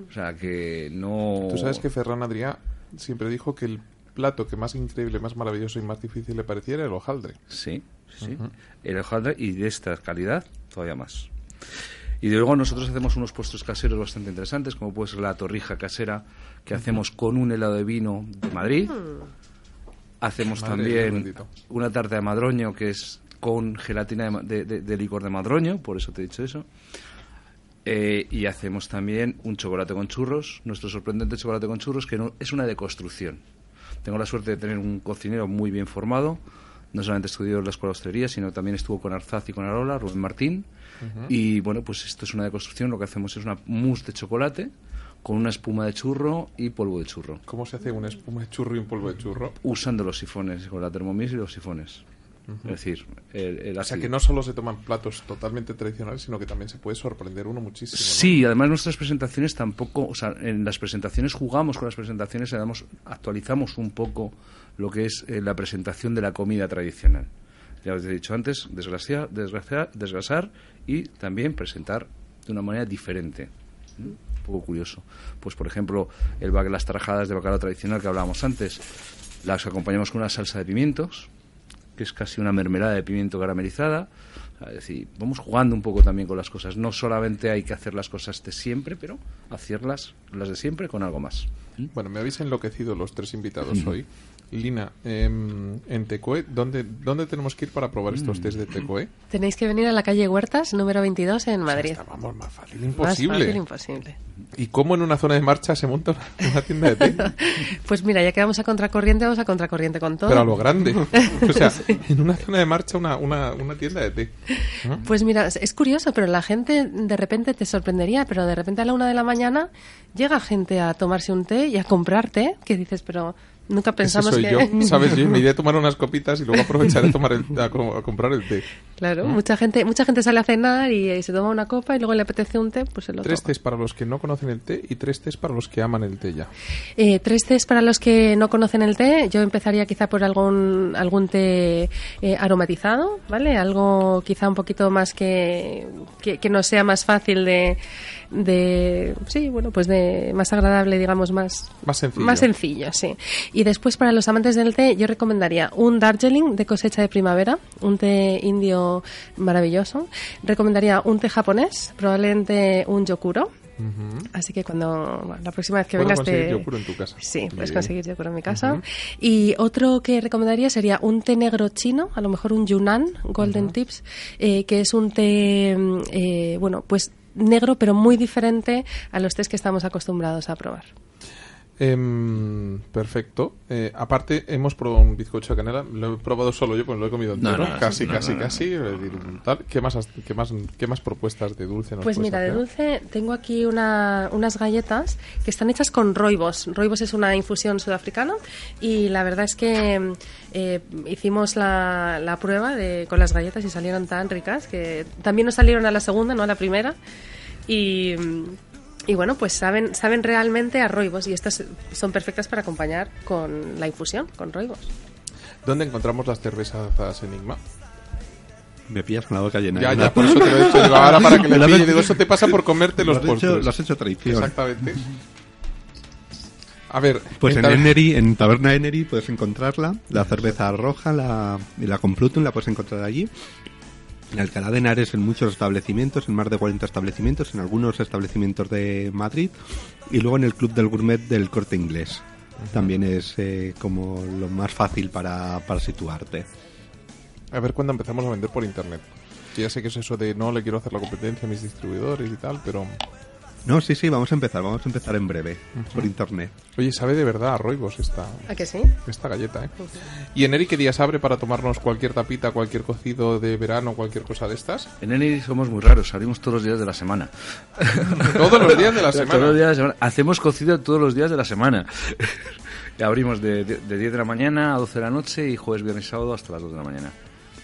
O sea, que no... Tú sabes que Ferran Adrià siempre dijo que el plato que más increíble, más maravilloso y más difícil le pareciera era el hojaldre. Sí, sí. El hojaldre y de esta calidad todavía más. Y luego nosotros hacemos unos postres caseros bastante interesantes, como puede ser la torrija casera que hacemos con un helado de vino de Madrid. Hacemos Madre de Dios también una tarta de madroño que es con gelatina de, ma- de- de- de licor de madroño, por eso te he dicho eso. Eh, y hacemos también un chocolate con churros, nuestro sorprendente chocolate con churros, que no, es una deconstrucción. Tengo la suerte de tener un cocinero muy bien formado, no solamente estudió en la escuela de hostelería, sino también estuvo con Arzaz y con Arola, Rubén Martín. Y bueno, pues esto es una deconstrucción, lo que hacemos es una mousse de chocolate con una espuma de churro y polvo de churro, ¿Cómo se hace una espuma de churro y un polvo de churro? usando los sifones, con la Thermomix y los sifones. Es decir, el, el O sea que no solo se toman platos totalmente tradicionales, sino que también se puede sorprender uno muchísimo. ¿no? Sí, además nuestras presentaciones tampoco, o sea, en las presentaciones jugamos con las presentaciones, damos, actualizamos un poco lo que es eh, la presentación de la comida tradicional. Ya os he dicho antes, desgraciar, desgraciar, desgrasar y también presentar de una manera diferente. ¿Mm? Un poco curioso. Pues, por ejemplo, el, las trajadas de bacalao tradicional que hablábamos antes, las acompañamos con una salsa de pimientos, que es casi una mermelada de pimiento caramelizada. Es decir, vamos jugando un poco también con las cosas. No solamente hay que hacer las cosas de siempre, pero hacerlas las de siempre con algo más. Bueno, me habéis enloquecido los tres invitados <laughs> hoy. Lina, em, en Tecoe, ¿dónde, ¿dónde tenemos que ir para probar Mm. estos test de Tecoe? Tenéis que venir a la calle Huertas, número 22, en Madrid. Está, vamos, más fácil, Más imposible. fácil, imposible. ¿Y cómo en una zona de marcha se monta una, una tienda de té? <laughs> Pues mira, ya que vamos a contracorriente, vamos a contracorriente con todo. Pero a lo grande. <laughs> O sea, en una zona de marcha una, una, una tienda de té. ¿no? Pues mira, es- es curioso, pero la gente de repente te sorprendería, pero de repente a la una de la mañana llega gente a tomarse un té y a comprar té, que dices, pero nunca pensamos soy que... yo, <laughs> ¿sabes? Yo me iré a tomar unas copitas y luego aprovecharé a, tomar el- a, a comprar el té. Claro, mucha gente mucha gente sale a cenar y, eh, se toma una copa y luego le apetece un té, pues se lo Tres toma. tés para los que no conocen el té y tres tés para los que aman el té ya. Eh, tres tés para los que no conocen el té. Yo empezaría quizá por algún algún té eh, aromatizado, ¿vale? Algo quizá un poquito más que, que, que nos sea más fácil de, de... Sí, bueno, pues de más agradable, digamos, más... Más sencillo. Más sencillo, sí. Y después para los amantes del té yo recomendaría un Darjeeling de cosecha de primavera, un té indio maravilloso. Recomendaría un té japonés, probablemente un yokuro. Así que cuando bueno, la próxima vez que vengas conseguir te... yokuro en tu casa. Sí, puedes Bien. conseguir yokuro en mi casa. Y otro que recomendaría sería un té negro chino, a lo mejor un Yunnan Golden Tips, eh, que es un té, mm, eh, bueno, pues negro, pero muy diferente a los tés que estamos acostumbrados a probar. Em, perfecto. Eh, aparte, hemos probado un bizcocho de canela. Lo he probado solo yo, pues lo he comido entero. no, casi, no, casi, no, no. casi. tal. ¿Qué, más, qué, más, ¿Qué más propuestas de dulce nos Pues mira, de dulce tengo aquí una- unas galletas que están hechas con roibos. Roibos es una infusión sudafricana y la verdad es que eh, hicimos la, la prueba de, con las galletas y salieron tan ricas que también nos salieron a la segunda, no a la primera. Y, y bueno, pues saben, saben realmente a roibos y estas son perfectas para acompañar con la infusión, con roibos. ¿Dónde encontramos las cervezas Enigma? Me pillas con la boca llena. Ya, ¿eh? ya, por eso te lo he dicho. Digo, ahora para que le <laughs> pille. Digo, eso te pasa por comerte Lo los postres. lo has hecho traición. Exactamente. A ver, Pues en, Enery, en Taberna Enery puedes encontrarla. La cerveza roja la, y la Complutum la puedes encontrar allí. En Alcalá de Henares en muchos establecimientos, en más de 40 establecimientos, en algunos establecimientos de Madrid. Y luego en el Club del Gourmet del Corte Inglés. También es eh, como lo más fácil para, para situarte. a ver cuándo empezamos a vender por internet. Ya sé que es eso de no le quiero hacer la competencia a mis distribuidores y tal, pero... No, sí, sí, vamos a empezar. Vamos a empezar en breve por internet. Oye, sabe de verdad a roibos esta, ¿A que sí? esta galleta, ¿eh? ¿Y en Eri qué días abre para tomarnos cualquier tapita, cualquier cocido de verano, cualquier cosa de estas? En Eni somos muy raros, abrimos todos los días de la semana. <laughs> Todos los días de la semana. Todos los días de la semana. Hacemos cocido todos los días de la semana. <laughs> Abrimos de, de, de 10 de la mañana a 12 de la noche y jueves, viernes y sábado hasta las 2 de la mañana.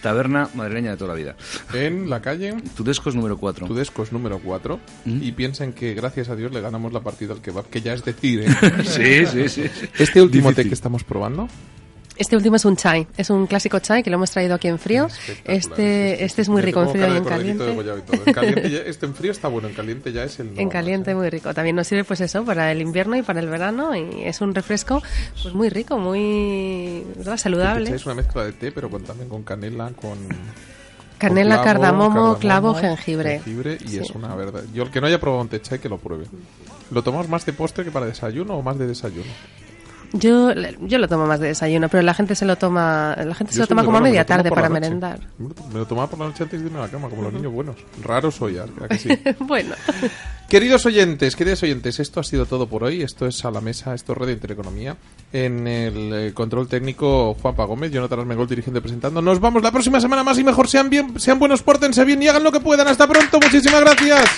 Taberna madrileña de toda la vida. En la calle Tudescos número 4. Tudescos número 4 ¿Mm? y piensen que gracias a Dios le ganamos la partida al kebab, que ya es decir, ¿eh? <laughs> Sí, sí, sí. Este último té que estamos probando, Este último es un chai, es un clásico chai que lo hemos traído aquí en frío. Este, este es muy rico en frío y en caliente. Goyao y todo. En caliente ya- este en frío está bueno, en caliente ya es el... En caliente ¿eh? muy rico. También nos sirve pues eso para el invierno y para el verano y es un refresco pues muy rico, muy ¿verdad? Saludable. Es una mezcla de té, pero con, también con canela, con... Canela, clavo, cardamomo, clavo, jengibre. jengibre y Sí. es una verdad. Yo el que no haya probado un té chai que lo pruebe. ¿Lo tomamos más de postre que para desayuno o más de desayuno? Yo, yo lo tomo más de desayuno, pero la gente se lo toma, la gente se lo toma como a me media tarde para merendar. Me lo tomaba por la noche antes de irme a la cama, como los niños buenos. Raro soy, ¿a que sí? <laughs> bueno, Queridos oyentes, queridos oyentes, esto ha sido todo por hoy. Esto es a la mesa, esto es Radio Intereconomía. En el eh, control técnico, Juanpa Gómez, Jonathan Armengol dirigiendo y presentando. Nos vamos la próxima semana más y mejor. Sean bien, sean buenos, pórtense bien y hagan lo que puedan. Hasta pronto, muchísimas gracias.